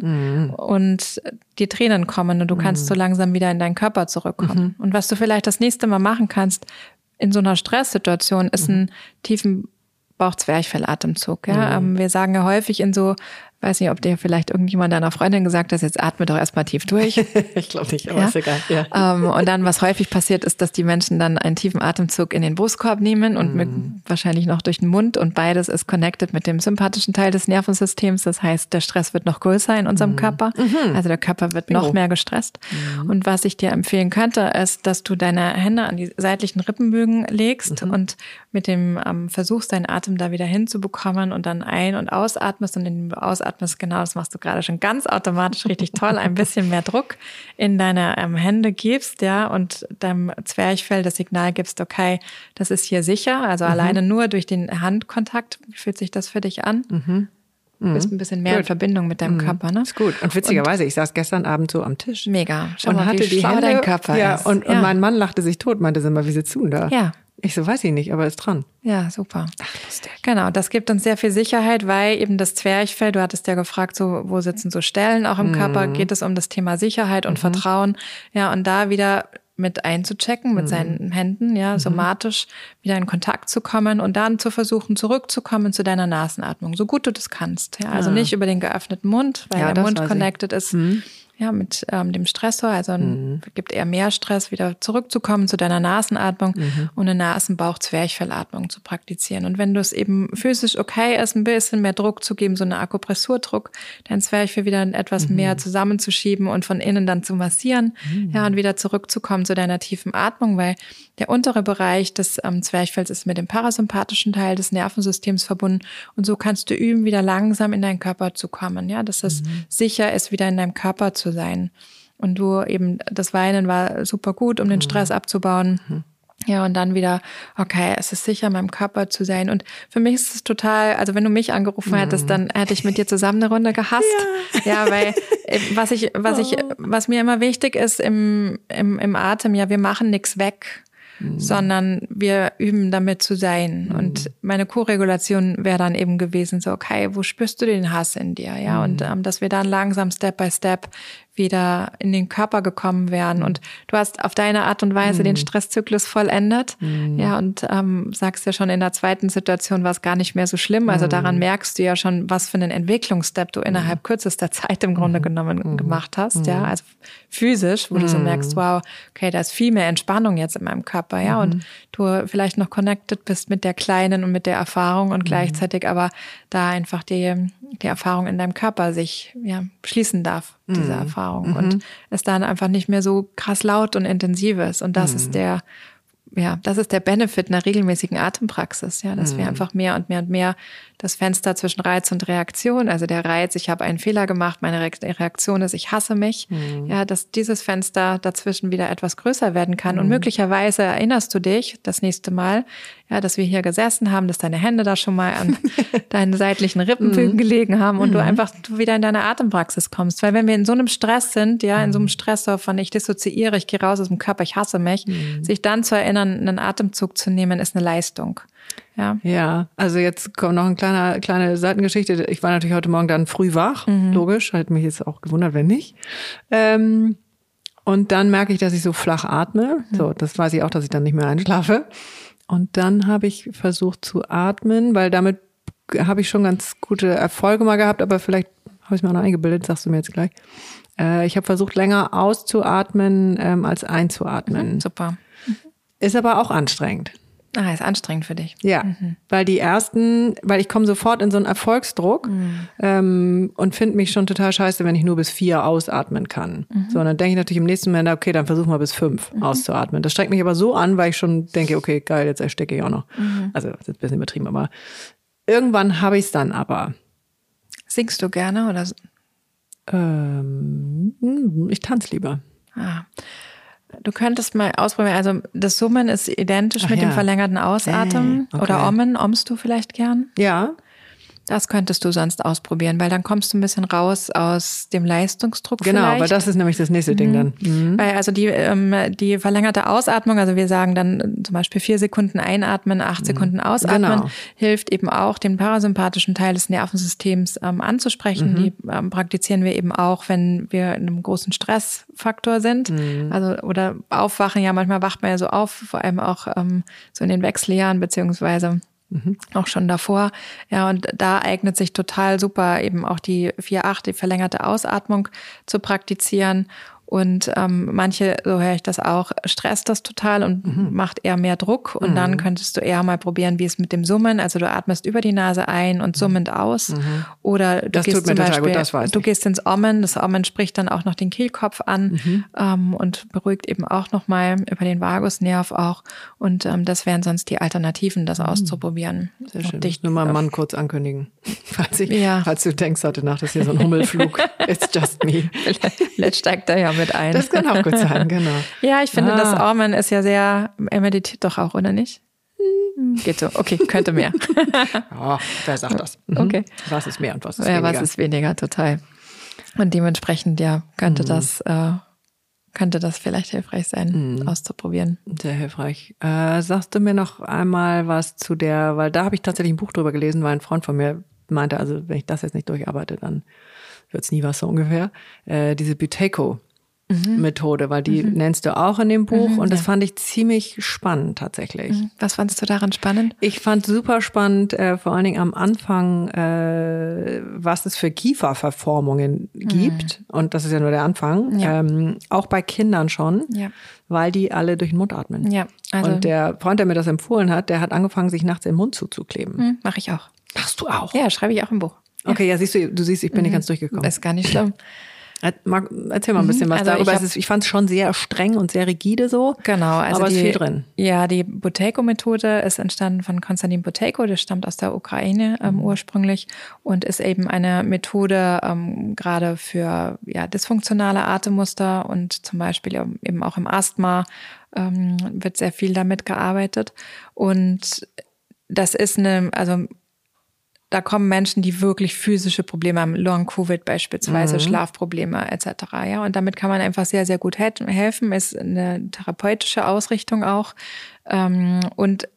mhm. und die Tränen kommen und du kannst so langsam wieder in deinen Körper zurückkommen. Und was du vielleicht das nächste Mal machen kannst, in so einer Stresssituation, ist einen tiefen Bauchzwerchfellatemzug. Ja? Mhm. Wir sagen ja häufig in so Weiß nicht, ob dir vielleicht irgendjemand deiner Freundin gesagt hat, jetzt atme doch erstmal tief durch. ich glaube nicht, aber ja? ist egal. Ja. Ähm, und dann, was häufig passiert, ist, dass die Menschen dann einen tiefen Atemzug in den Brustkorb nehmen und mm. mit, wahrscheinlich noch durch den Mund und beides ist connected mit dem sympathischen Teil des Nervensystems. Das heißt, der Stress wird noch größer in unserem mm. Körper. Mhm. Also der Körper wird Bingo. noch mehr gestresst. Mm. Und was ich dir empfehlen könnte, ist, dass du deine Hände an die seitlichen Rippenbögen legst mhm. und mit dem ähm, versuchst, deinen Atem da wieder hinzubekommen und dann ein- und ausatmest und in dem Ausatmest, genau, das machst du gerade schon ganz automatisch richtig toll, ein bisschen mehr Druck in deine ähm, Hände gibst, ja, und deinem Zwerchfell das Signal gibst, okay, das ist hier sicher, also mhm. alleine nur durch den Handkontakt, wie fühlt sich das für dich an? Mhm. Du bist ein bisschen mehr gut. in Verbindung mit deinem mhm. Körper, ne? Ist gut. Und witzigerweise, und, ich saß gestern Abend so am Tisch. Mega. Schau und mal, hatte die Hände, dein Körper ja, ist. Und, ja. und mein Mann lachte sich tot, meinte, sag mal, wie sitzen denn da? Ja. Ich so, weiß ich nicht, aber ist dran. Ja, super. Ach. Genau, das gibt uns sehr viel Sicherheit, weil eben das Zwerchfell, du hattest ja gefragt, so, wo sitzen so Stellen auch im mhm. Körper, geht es um das Thema Sicherheit und mhm. Vertrauen. Ja, und da wieder mit einzuchecken, mit mhm. seinen Händen, ja, mhm. somatisch wieder in Kontakt zu kommen und dann zu versuchen, zurückzukommen zu deiner Nasenatmung, so gut du das kannst. Ja, also ja. nicht über den geöffneten Mund, weil ja, der Mund connected ich. ist. Ja, mit ähm, dem Stressor, also mhm. gibt eher mehr Stress, wieder zurückzukommen zu deiner Nasenatmung mhm. und eine Nasenbauch-Zwerchfellatmung zu praktizieren. Und wenn du es eben physisch okay ist, ein bisschen mehr Druck zu geben, so eine Akupressurdruck, dein Zwerchfell wieder etwas mhm. mehr zusammenzuschieben und von innen dann zu massieren, mhm. ja, und wieder zurückzukommen zu deiner tiefen Atmung, weil der untere Bereich des ähm, Zwerchfells ist mit dem parasympathischen Teil des Nervensystems verbunden und so kannst du üben, wieder langsam in deinen Körper zu kommen, ja, dass es mhm. sicher ist, wieder in deinem Körper zu sein. Und du eben, das Weinen war super gut, um den mhm. Stress abzubauen. Mhm. Ja, und dann wieder, okay, es ist sicher, meinem Körper zu sein. Und für mich ist es total, also wenn du mich angerufen hättest, mhm. dann hätte ich mit dir zusammen eine Runde gehasst. Ja, ja weil äh, was ich, was ich, oh. was mir immer wichtig ist im, im, im Atem, ja, wir machen nichts weg. Mhm. sondern wir üben damit zu sein. Mhm. Und meine Co-Regulation wäre dann eben gewesen, so, okay, wo spürst du den Hass in dir? Ja, mhm. und ähm, dass wir dann langsam Step by Step wieder in den Körper gekommen wären. Und du hast auf deine Art und Weise mhm. den Stresszyklus vollendet. Mhm. Ja, und ähm, sagst ja schon, in der zweiten Situation war es gar nicht mehr so schlimm. Also daran merkst du ja schon, was für einen Entwicklungsstep du innerhalb kürzester Zeit im Grunde genommen gemacht hast. Ja, also physisch, wo du so merkst, wow, okay, da ist viel mehr Entspannung jetzt in meinem Körper. Ja, und du vielleicht noch connected bist mit der Kleinen und mit der Erfahrung und gleichzeitig aber da einfach die, die Erfahrung in deinem Körper sich ja, schließen darf, diese mhm. Erfahrung. Und mhm. es dann einfach nicht mehr so krass laut und intensiv ist. Und das mhm. ist der, ja, das ist der Benefit einer regelmäßigen Atempraxis, ja, dass wir mhm. einfach mehr und mehr und mehr das Fenster zwischen Reiz und Reaktion, also der Reiz, ich habe einen Fehler gemacht, meine Reaktion ist, ich hasse mich, mhm. ja, dass dieses Fenster dazwischen wieder etwas größer werden kann. Mhm. Und möglicherweise erinnerst du dich das nächste Mal, ja, dass wir hier gesessen haben, dass deine Hände da schon mal an deinen seitlichen Rippenbögen mhm. gelegen haben und du mhm. einfach wieder in deine Atempraxis kommst. Weil wenn wir in so einem Stress sind, ja, in so einem mhm. Stressor von ich dissoziiere, ich gehe raus aus dem Körper, ich hasse mich, sich dann zu erinnern, einen Atemzug zu nehmen, ist eine Leistung. Ja. ja, also jetzt kommt noch eine kleine, kleine Seitengeschichte. Ich war natürlich heute Morgen dann früh wach, mhm. logisch, hat mich jetzt auch gewundert, wenn nicht. Ähm, und dann merke ich, dass ich so flach atme. Mhm. So, das weiß ich auch, dass ich dann nicht mehr einschlafe. Und dann habe ich versucht zu atmen, weil damit habe ich schon ganz gute Erfolge mal gehabt, aber vielleicht habe ich mir auch noch eingebildet, sagst du mir jetzt gleich. Äh, ich habe versucht, länger auszuatmen ähm, als einzuatmen. Mhm, super. Ist aber auch anstrengend. Ah, ist anstrengend für dich. Ja, mhm. weil die ersten, weil ich komme sofort in so einen Erfolgsdruck mhm. ähm, und finde mich schon total scheiße, wenn ich nur bis vier ausatmen kann. Mhm. So, und dann denke ich natürlich im nächsten Moment, okay, dann versuch mal bis fünf mhm. auszuatmen. Das streckt mich aber so an, weil ich schon denke, okay, geil, jetzt erstecke ich auch noch. Mhm. Also, das ist ein bisschen übertrieben, aber irgendwann habe ich es dann aber. Singst du gerne oder? Ähm, hm, ich tanze lieber. Ah. Du könntest mal ausprobieren, also das Summen ist identisch Ach mit ja. dem verlängerten Ausatmen. Okay. Oder Ommen, ommst du vielleicht gern? Ja. Das könntest du sonst ausprobieren, weil dann kommst du ein bisschen raus aus dem Leistungsdruck. Genau, vielleicht. weil das ist nämlich das nächste Ding dann. Mhm. Weil also die, ähm, die verlängerte Ausatmung, also wir sagen dann zum Beispiel vier Sekunden einatmen, acht Sekunden ausatmen, Genau. hilft eben auch, den parasympathischen Teil des Nervensystems ähm, anzusprechen. Die ähm, praktizieren wir eben auch, wenn wir in einem großen Stressfaktor sind. Also oder aufwachen, ja, manchmal wacht man ja so auf, vor allem auch ähm, so in den Wechseljahren, beziehungsweise auch schon davor. Ja, und da eignet sich total super eben auch die 4-8, die verlängerte Ausatmung zu praktizieren. Und ähm, manche, so höre ich das auch, stresst das total und Mhm. macht eher mehr Druck. Und dann könntest du eher mal probieren, wie es mit dem Summen. Also du atmest über die Nase ein und summend aus. Oder du Mhm. Das gehst zum gut, Beispiel, weiß du gehst ins Ommen. Das Ommen spricht dann auch noch den Kehlkopf an Mhm. ähm, und beruhigt eben auch nochmal über den Vagusnerv auch. Und ähm, das wären sonst die Alternativen, das auszuprobieren. Mhm. Sehr Und schön. dich Nur mal auf- Mann kurz ankündigen. Falls, ich, Ja. falls du denkst heute Nacht, das ist hier so ein Hummelflug. It's just me. Vielleicht steigt er ja mit ein. Das kann auch gut sein, genau. Ja, ich finde, Ah. das Orman ist ja sehr, er meditiert doch auch, oder nicht? Geht so. Okay, könnte mehr. Ja, wer sagt das? Mhm. Okay. Was ist mehr und was ist ja, weniger? was ist weniger, total. Und dementsprechend, ja, könnte Mhm. das, äh, könnte das vielleicht hilfreich sein, Mhm. auszuprobieren. Sehr hilfreich. Äh, sagst du mir noch einmal was zu der, weil da habe ich tatsächlich ein Buch drüber gelesen, weil ein Freund von mir meinte, also wenn ich das jetzt nicht durcharbeite, dann wird's nie was so ungefähr. Äh, diese Buteco-Methode, weil die nennst du auch in dem Buch und das fand ich ziemlich spannend tatsächlich. Was fandest du daran spannend? Ich fand super spannend, äh, vor allen Dingen am Anfang, äh, was es für Kieferverformungen gibt. Und das ist ja nur der Anfang. Ja. Ähm, auch bei Kindern schon, Ja. weil die alle durch den Mund atmen. Ja, also und der Freund, der mir das empfohlen hat, der hat angefangen, sich nachts den Mund zuzukleben. hm, mache ich auch. Machst du auch? Ja, schreibe ich auch im Buch. Okay, ja, siehst du, du siehst, ich bin nicht ganz durchgekommen. Ist gar nicht schlimm. Äh, erzähl mal ein bisschen was Also darüber. ich hab- ich fand es schon sehr streng und sehr rigide so. Genau, also aber die, ist viel drin. Ja, die Buteyko-Methode ist entstanden von Konstantin Buteyko, der stammt aus der Ukraine ähm, Mhm. ursprünglich und ist eben eine Methode ähm, gerade für ja, dysfunktionale Atemmuster und zum Beispiel eben auch im Asthma ähm, wird sehr viel damit gearbeitet. Und das ist eine, also da kommen Menschen, die wirklich physische Probleme haben, Long-Covid beispielsweise, Schlafprobleme etc. Ja, und damit kann man einfach sehr, sehr gut hel- helfen. Ist eine therapeutische Ausrichtung auch. Ähm, und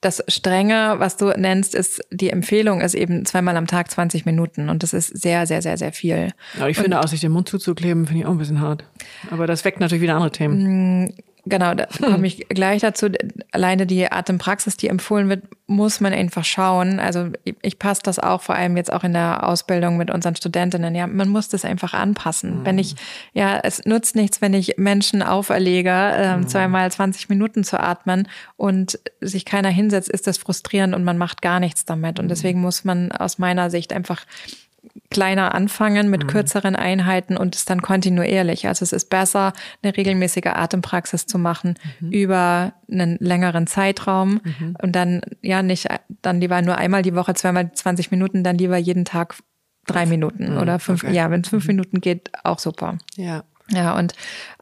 das Strenge, was du nennst, ist die Empfehlung, ist eben zweimal am Tag 20 Minuten. Und das ist sehr, sehr, sehr, sehr viel. Aber ich finde, auch sich den Mund zuzukleben, finde ich auch ein bisschen hart. Aber das weckt natürlich wieder andere Themen. Genau, da komme ich gleich dazu. Alleine die Atempraxis, die empfohlen wird, muss man einfach schauen. Also ich, ich passe das auch vor allem jetzt auch in der Ausbildung mit unseren Studentinnen. Ja, man muss das einfach anpassen. Wenn ich, ja, es nutzt nichts, wenn ich Menschen auferlege, ähm, zweimal 20 Minuten zu atmen und sich keiner hinsetzt, ist das frustrierend und man macht gar nichts damit. Und deswegen muss man aus meiner Sicht einfach kleiner anfangen mit kürzeren Einheiten und es dann kontinuierlich. Also es ist besser, eine regelmäßige Atempraxis zu machen über einen längeren Zeitraum und dann ja nicht dann lieber nur einmal die Woche, zweimal 20 Minuten, dann lieber jeden Tag drei Minuten oder fünf. okay. Ja, wenn es fünf Minuten geht, auch super. Ja. Ja, und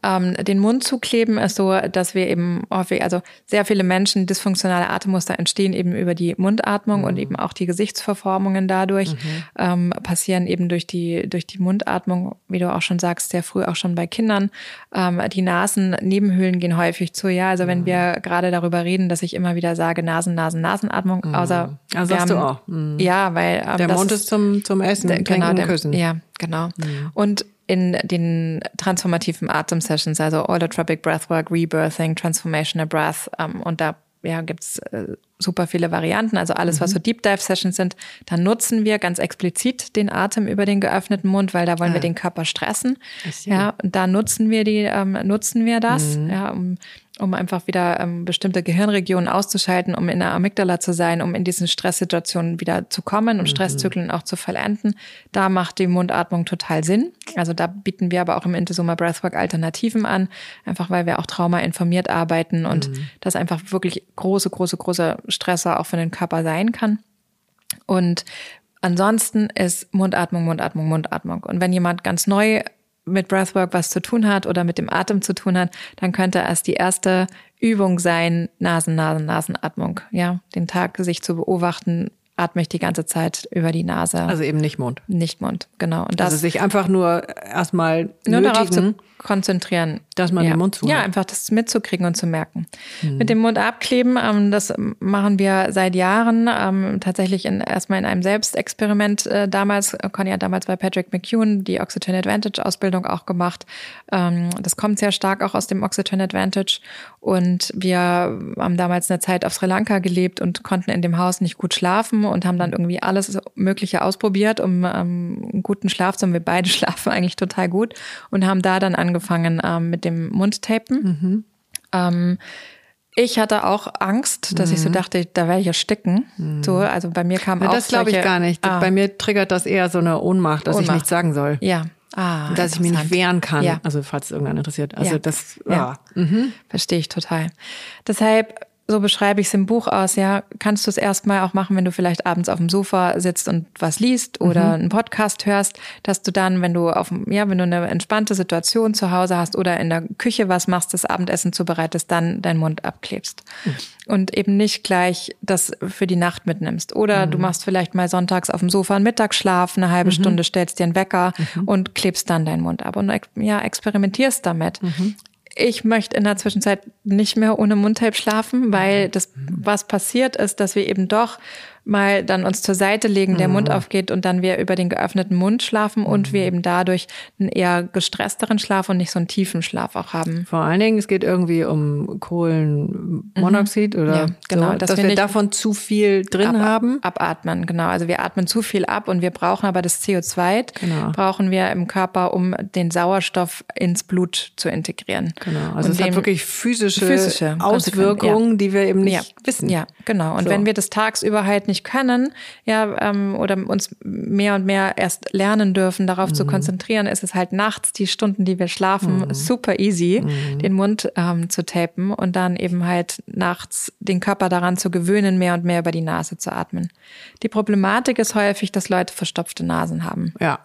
ähm, den Mund zukleben ist so, dass wir eben häufig, also sehr viele Menschen, dysfunktionale Atemmuster entstehen eben über die Mundatmung und eben auch die Gesichtsverformungen dadurch ähm, passieren eben durch die, durch die Mundatmung, wie du auch schon sagst, sehr früh auch schon bei Kindern. Ähm, die Nasennebenhöhlen gehen häufig zu, ja. Also wenn wir gerade darüber reden, dass ich immer wieder sage, Nasen, Nasen, Nasenatmung, außer Ah, wir sagst du haben- auch. Mhm. Ja, weil ähm, Der Mund ist zum, zum Essen, der- Trinken, genau, der, Küssen. Ja, genau. Und in den transformativen Atem-Sessions, also Holotropic Breathwork, Rebirthing, Transformational Breath, ähm, und da ja, gibt's äh, super viele Varianten, also alles, was so Deep Dive Sessions sind, da nutzen wir ganz explizit den Atem über den geöffneten Mund, weil da wollen wir den Körper stressen. Ja, und da nutzen wir die, ähm, nutzen wir das, ja, um, um einfach wieder ähm, bestimmte Gehirnregionen auszuschalten, um in der Amygdala zu sein, um in diesen Stresssituationen wieder zu kommen, um Stresszyklen auch zu vollenden. Da macht die Mundatmung total Sinn. Also da bieten wir aber auch im Intesoma Breathwork Alternativen an, einfach weil wir auch traumainformiert arbeiten und das einfach wirklich große, große, große Stresser auch für den Körper sein kann. Und ansonsten ist Mundatmung, Mundatmung, Mundatmung. Und wenn jemand ganz neu mit Breathwork was zu tun hat oder mit dem Atem zu tun hat, dann könnte es die erste Übung sein, Nasen, Nasen, Nasenatmung. Ja, den Tag sich zu beobachten, atme ich die ganze Zeit über die Nase. Also eben nicht Mund. Nicht Mund, genau. Und das also sich einfach nur erstmal nur darauf zu konzentrieren. Dass man ja. den Mund zu Ja, einfach das mitzukriegen und zu merken. Hm. Mit dem Mund abkleben, ähm, das machen wir seit Jahren. Ähm, tatsächlich in, erstmal in einem Selbstexperiment äh, damals. Conny hat damals bei Patrick McEwen die Oxygen Advantage Ausbildung auch gemacht. Ähm, das kommt sehr stark auch aus dem Oxygen Advantage. Und wir haben damals eine Zeit auf Sri Lanka gelebt und konnten in dem Haus nicht gut schlafen und haben dann irgendwie alles Mögliche ausprobiert, um ähm, einen guten Schlaf zu haben. Wir beide schlafen eigentlich total gut und haben da dann angefangen ähm, mit dem Mundtapen. Mhm. Ähm, ich hatte auch Angst, dass mhm. ich so mhm. dachte, da werde ich ersticken. Mhm. So, also bei mir kam Na, auch Das glaube ich gar nicht. Ah. Bei mir triggert das eher so eine Ohnmacht, dass Ohnmacht. ich nichts sagen soll. Ja. Ah, dass ich mich nicht wehren kann. Ja. Also falls es irgendwann interessiert. Also ja. das ja. ja. Mhm. verstehe ich total. Deshalb so beschreibe ich es im Buch aus, ja, kannst du es erstmal auch machen, wenn du vielleicht abends auf dem Sofa sitzt und was liest oder mhm. einen Podcast hörst, dass du dann, wenn du auf, ja, wenn du eine entspannte Situation zu Hause hast oder in der Küche was machst, das Abendessen zubereitest, dann deinen Mund abklebst. Mhm. Und eben nicht gleich das für die Nacht mitnimmst. Oder mhm. du machst vielleicht mal sonntags auf dem Sofa einen Mittagsschlaf, eine halbe mhm. Stunde, stellst dir einen Wecker mhm. und klebst dann deinen Mund ab und ja, experimentierst damit. Mhm ich möchte in der Zwischenzeit nicht mehr ohne Mundtape schlafen, weil das, was passiert ist, dass wir eben doch mal dann uns zur Seite legen, der mhm. Mund aufgeht und dann wir über den geöffneten Mund schlafen und mhm. wir eben dadurch einen eher gestressteren Schlaf und nicht so einen tiefen Schlaf auch haben. Vor allen Dingen, es geht irgendwie um Kohlenmonoxid mhm. oder ja, genau, so, dass, dass wir, wir davon zu viel drin ab, haben. Abatmen, genau. Also wir atmen zu viel ab und wir brauchen aber das CO2 genau. brauchen wir im Körper, um den Sauerstoff ins Blut zu integrieren. Genau. Also und es hat wirklich physische, physische Auswirkungen, ja. die wir eben nicht ja. wissen. Ja, genau. Und so. wenn wir das tagsüber halt nicht können, ja, ähm, oder uns mehr und mehr erst lernen dürfen, darauf mhm. zu konzentrieren, ist es halt nachts die Stunden, die wir schlafen, mhm. super easy, mhm. den Mund ähm, zu tapen und dann eben halt nachts den Körper daran zu gewöhnen, mehr und mehr über die Nase zu atmen. Die Problematik ist häufig, dass Leute verstopfte Nasen haben. Ja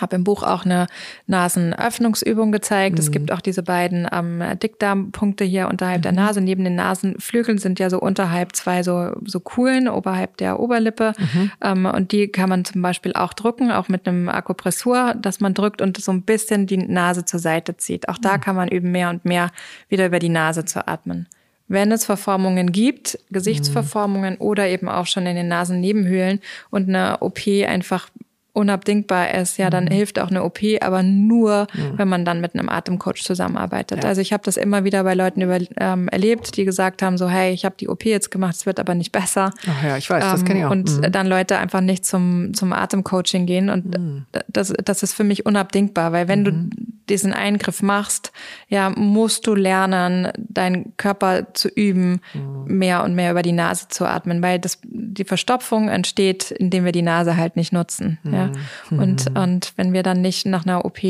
habe im Buch auch eine Nasenöffnungsübung gezeigt. Mhm. Es gibt auch diese beiden ähm, Dickdarmpunkte hier unterhalb mhm. der Nase. Neben den Nasenflügeln sind ja so unterhalb zwei so, so Kuhlen oberhalb der Oberlippe. Mhm. Ähm, und die kann man zum Beispiel auch drücken, auch mit einem Akupressur, dass man drückt und so ein bisschen die Nase zur Seite zieht. Auch da mhm. kann man üben, mehr und mehr wieder über die Nase zu atmen. Wenn es Verformungen gibt, Gesichtsverformungen oder eben auch schon in den Nasennebenhöhlen und eine OP einfach unabdingbar ist, ja, dann mhm. hilft auch eine OP, aber nur, mhm. wenn man dann mit einem Atemcoach zusammenarbeitet. Ja. Also ich habe das immer wieder bei Leuten über, ähm, erlebt, die gesagt haben, so, hey, ich habe die OP jetzt gemacht, es wird aber nicht besser. Ach ja, ich weiß, ähm, das kenne ich auch. Und mhm. dann Leute einfach nicht zum, zum Atemcoaching gehen und mhm. das, das ist für mich unabdingbar, weil wenn du mhm. diesen Eingriff machst, ja, musst du lernen, deinen Körper zu üben, mhm. mehr und mehr über die Nase zu atmen, weil das, die Verstopfung entsteht, indem wir die Nase halt nicht nutzen. Ja. Mhm. Und, und wenn wir dann nicht nach einer OP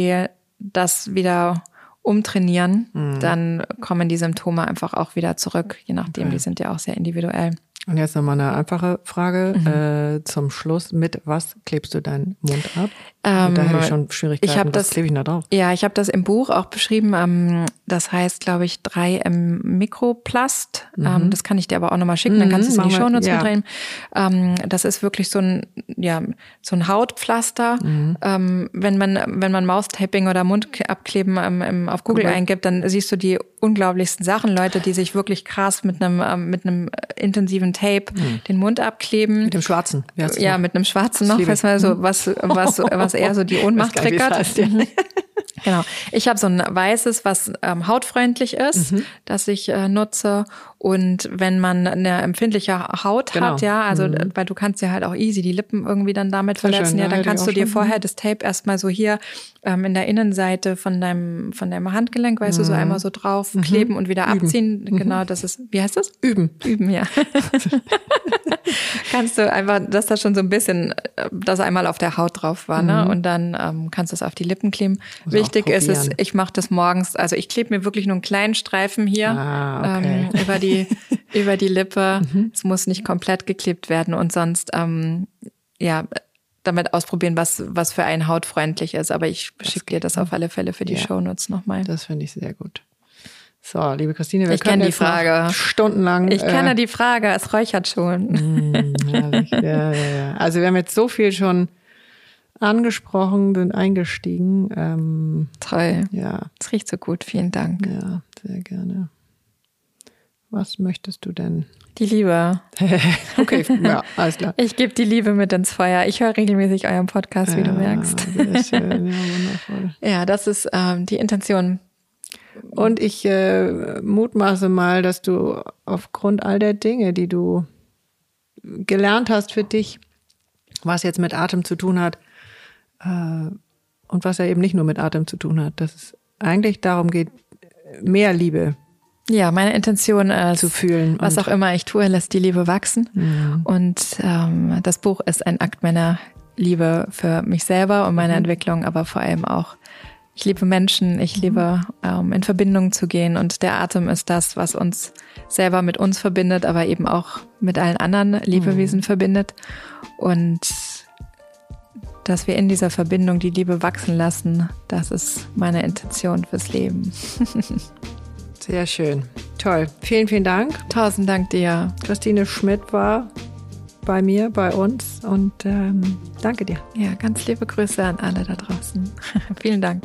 das wieder umtrainieren, mhm. dann kommen die Symptome einfach auch wieder zurück, je nachdem, okay. die sind ja auch sehr individuell. Und jetzt nochmal eine einfache Frage mhm. äh, zum Schluss. Mit was klebst du deinen Mund ab? Ähm, da hätte ich schon Schwierigkeiten. Ich das, was klebe ich da drauf? Ja, ich habe das im Buch auch beschrieben. Ähm, das heißt, glaube ich, 3M Mikroplast. Mhm. Ähm, das kann ich dir aber auch nochmal schicken. Dann kannst du es in die mhm, Shownotes ja. mitnehmen. Ähm, das ist wirklich so ein, ja, so ein Hautpflaster. Mhm. Ähm, wenn man, wenn man Maustaping oder Mundabkleben ähm, auf Google cool. eingibt, dann siehst du die unglaublichsten Sachen. Leute, die sich wirklich krass mit einem, ähm, mit einem intensiven Tape mhm. den Mund abkleben. Mit dem schwarzen. Ja, mit einem schwarzen noch, was, so, was, was, was eher so die Ohnmacht triggert. Genau. Ich habe so ein weißes, was ähm, hautfreundlich ist, mhm. das ich äh, nutze. Und wenn man eine empfindliche Haut genau. hat, ja, also mhm. weil du kannst ja halt auch easy die Lippen irgendwie dann damit Sehr verletzen, schön, ja, dann kannst du dir vorher das Tape erstmal so hier ähm, in der Innenseite von deinem von deinem Handgelenk, weißt mhm. du, so mhm. einmal so drauf mhm. kleben und wieder Üben. abziehen. Mhm. Genau, das ist, wie heißt das? Üben. Üben, ja. kannst du einfach, dass da schon so ein bisschen äh, das einmal auf der Haut drauf war, ne? Und dann ähm, kannst du es auf die Lippen kleben. Also Wichtig ist es, ich mache das morgens, also ich klebe mir wirklich nur einen kleinen Streifen hier ah, okay. ähm, über die über die Lippe. Mhm. Es muss nicht komplett geklebt werden und sonst ähm, ja damit ausprobieren, was was für einen hautfreundlich ist. Aber ich schicke dir das auf alle Fälle für die ja. Shownotes nochmal. Das finde ich sehr gut. So, liebe Christine, wir ich kenne die Frage stundenlang. Ich kenne äh, die Frage, es räuchert schon. Mm, Herrlich. Ja, ja, ja. Also wir haben jetzt so viel schon angesprochen, sind eingestiegen. Ähm, Toll. Ja. Es riecht so gut. Vielen Dank. Ja, sehr gerne. Was möchtest du denn? Die Liebe. okay, ja, alles klar. Ich gebe die Liebe mit ins Feuer. Ich höre regelmäßig euren Podcast, wie ja, du merkst. Sehr schön, ja, wundervoll. Ja, das ist ähm, die Intention. Und ich äh, mutmaße mal, dass du aufgrund all der Dinge, die du gelernt hast für dich, was jetzt mit Atem zu tun hat, äh, und was ja eben nicht nur mit Atem zu tun hat, dass es eigentlich darum geht, mehr Liebe ja, meine Intention ist, zu fühlen. Was auch immer ich tue, lässt die Liebe wachsen. Ja. Und ähm, das Buch ist ein Akt meiner Liebe für mich selber und meine mhm. Entwicklung, aber vor allem auch, ich liebe Menschen, ich mhm. liebe ähm, in Verbindung zu gehen und der Atem ist das, was uns selber mit uns verbindet, aber eben auch mit allen anderen Lebewesen mhm. verbindet. Und dass wir in dieser Verbindung die Liebe wachsen lassen, das ist meine Intention fürs Leben. Sehr schön. Toll. Vielen, vielen Dank. Tausend Dank dir. Christine Schmidt war bei mir, bei uns und ähm, danke dir. Ja, ganz liebe Grüße an alle da draußen. vielen Dank.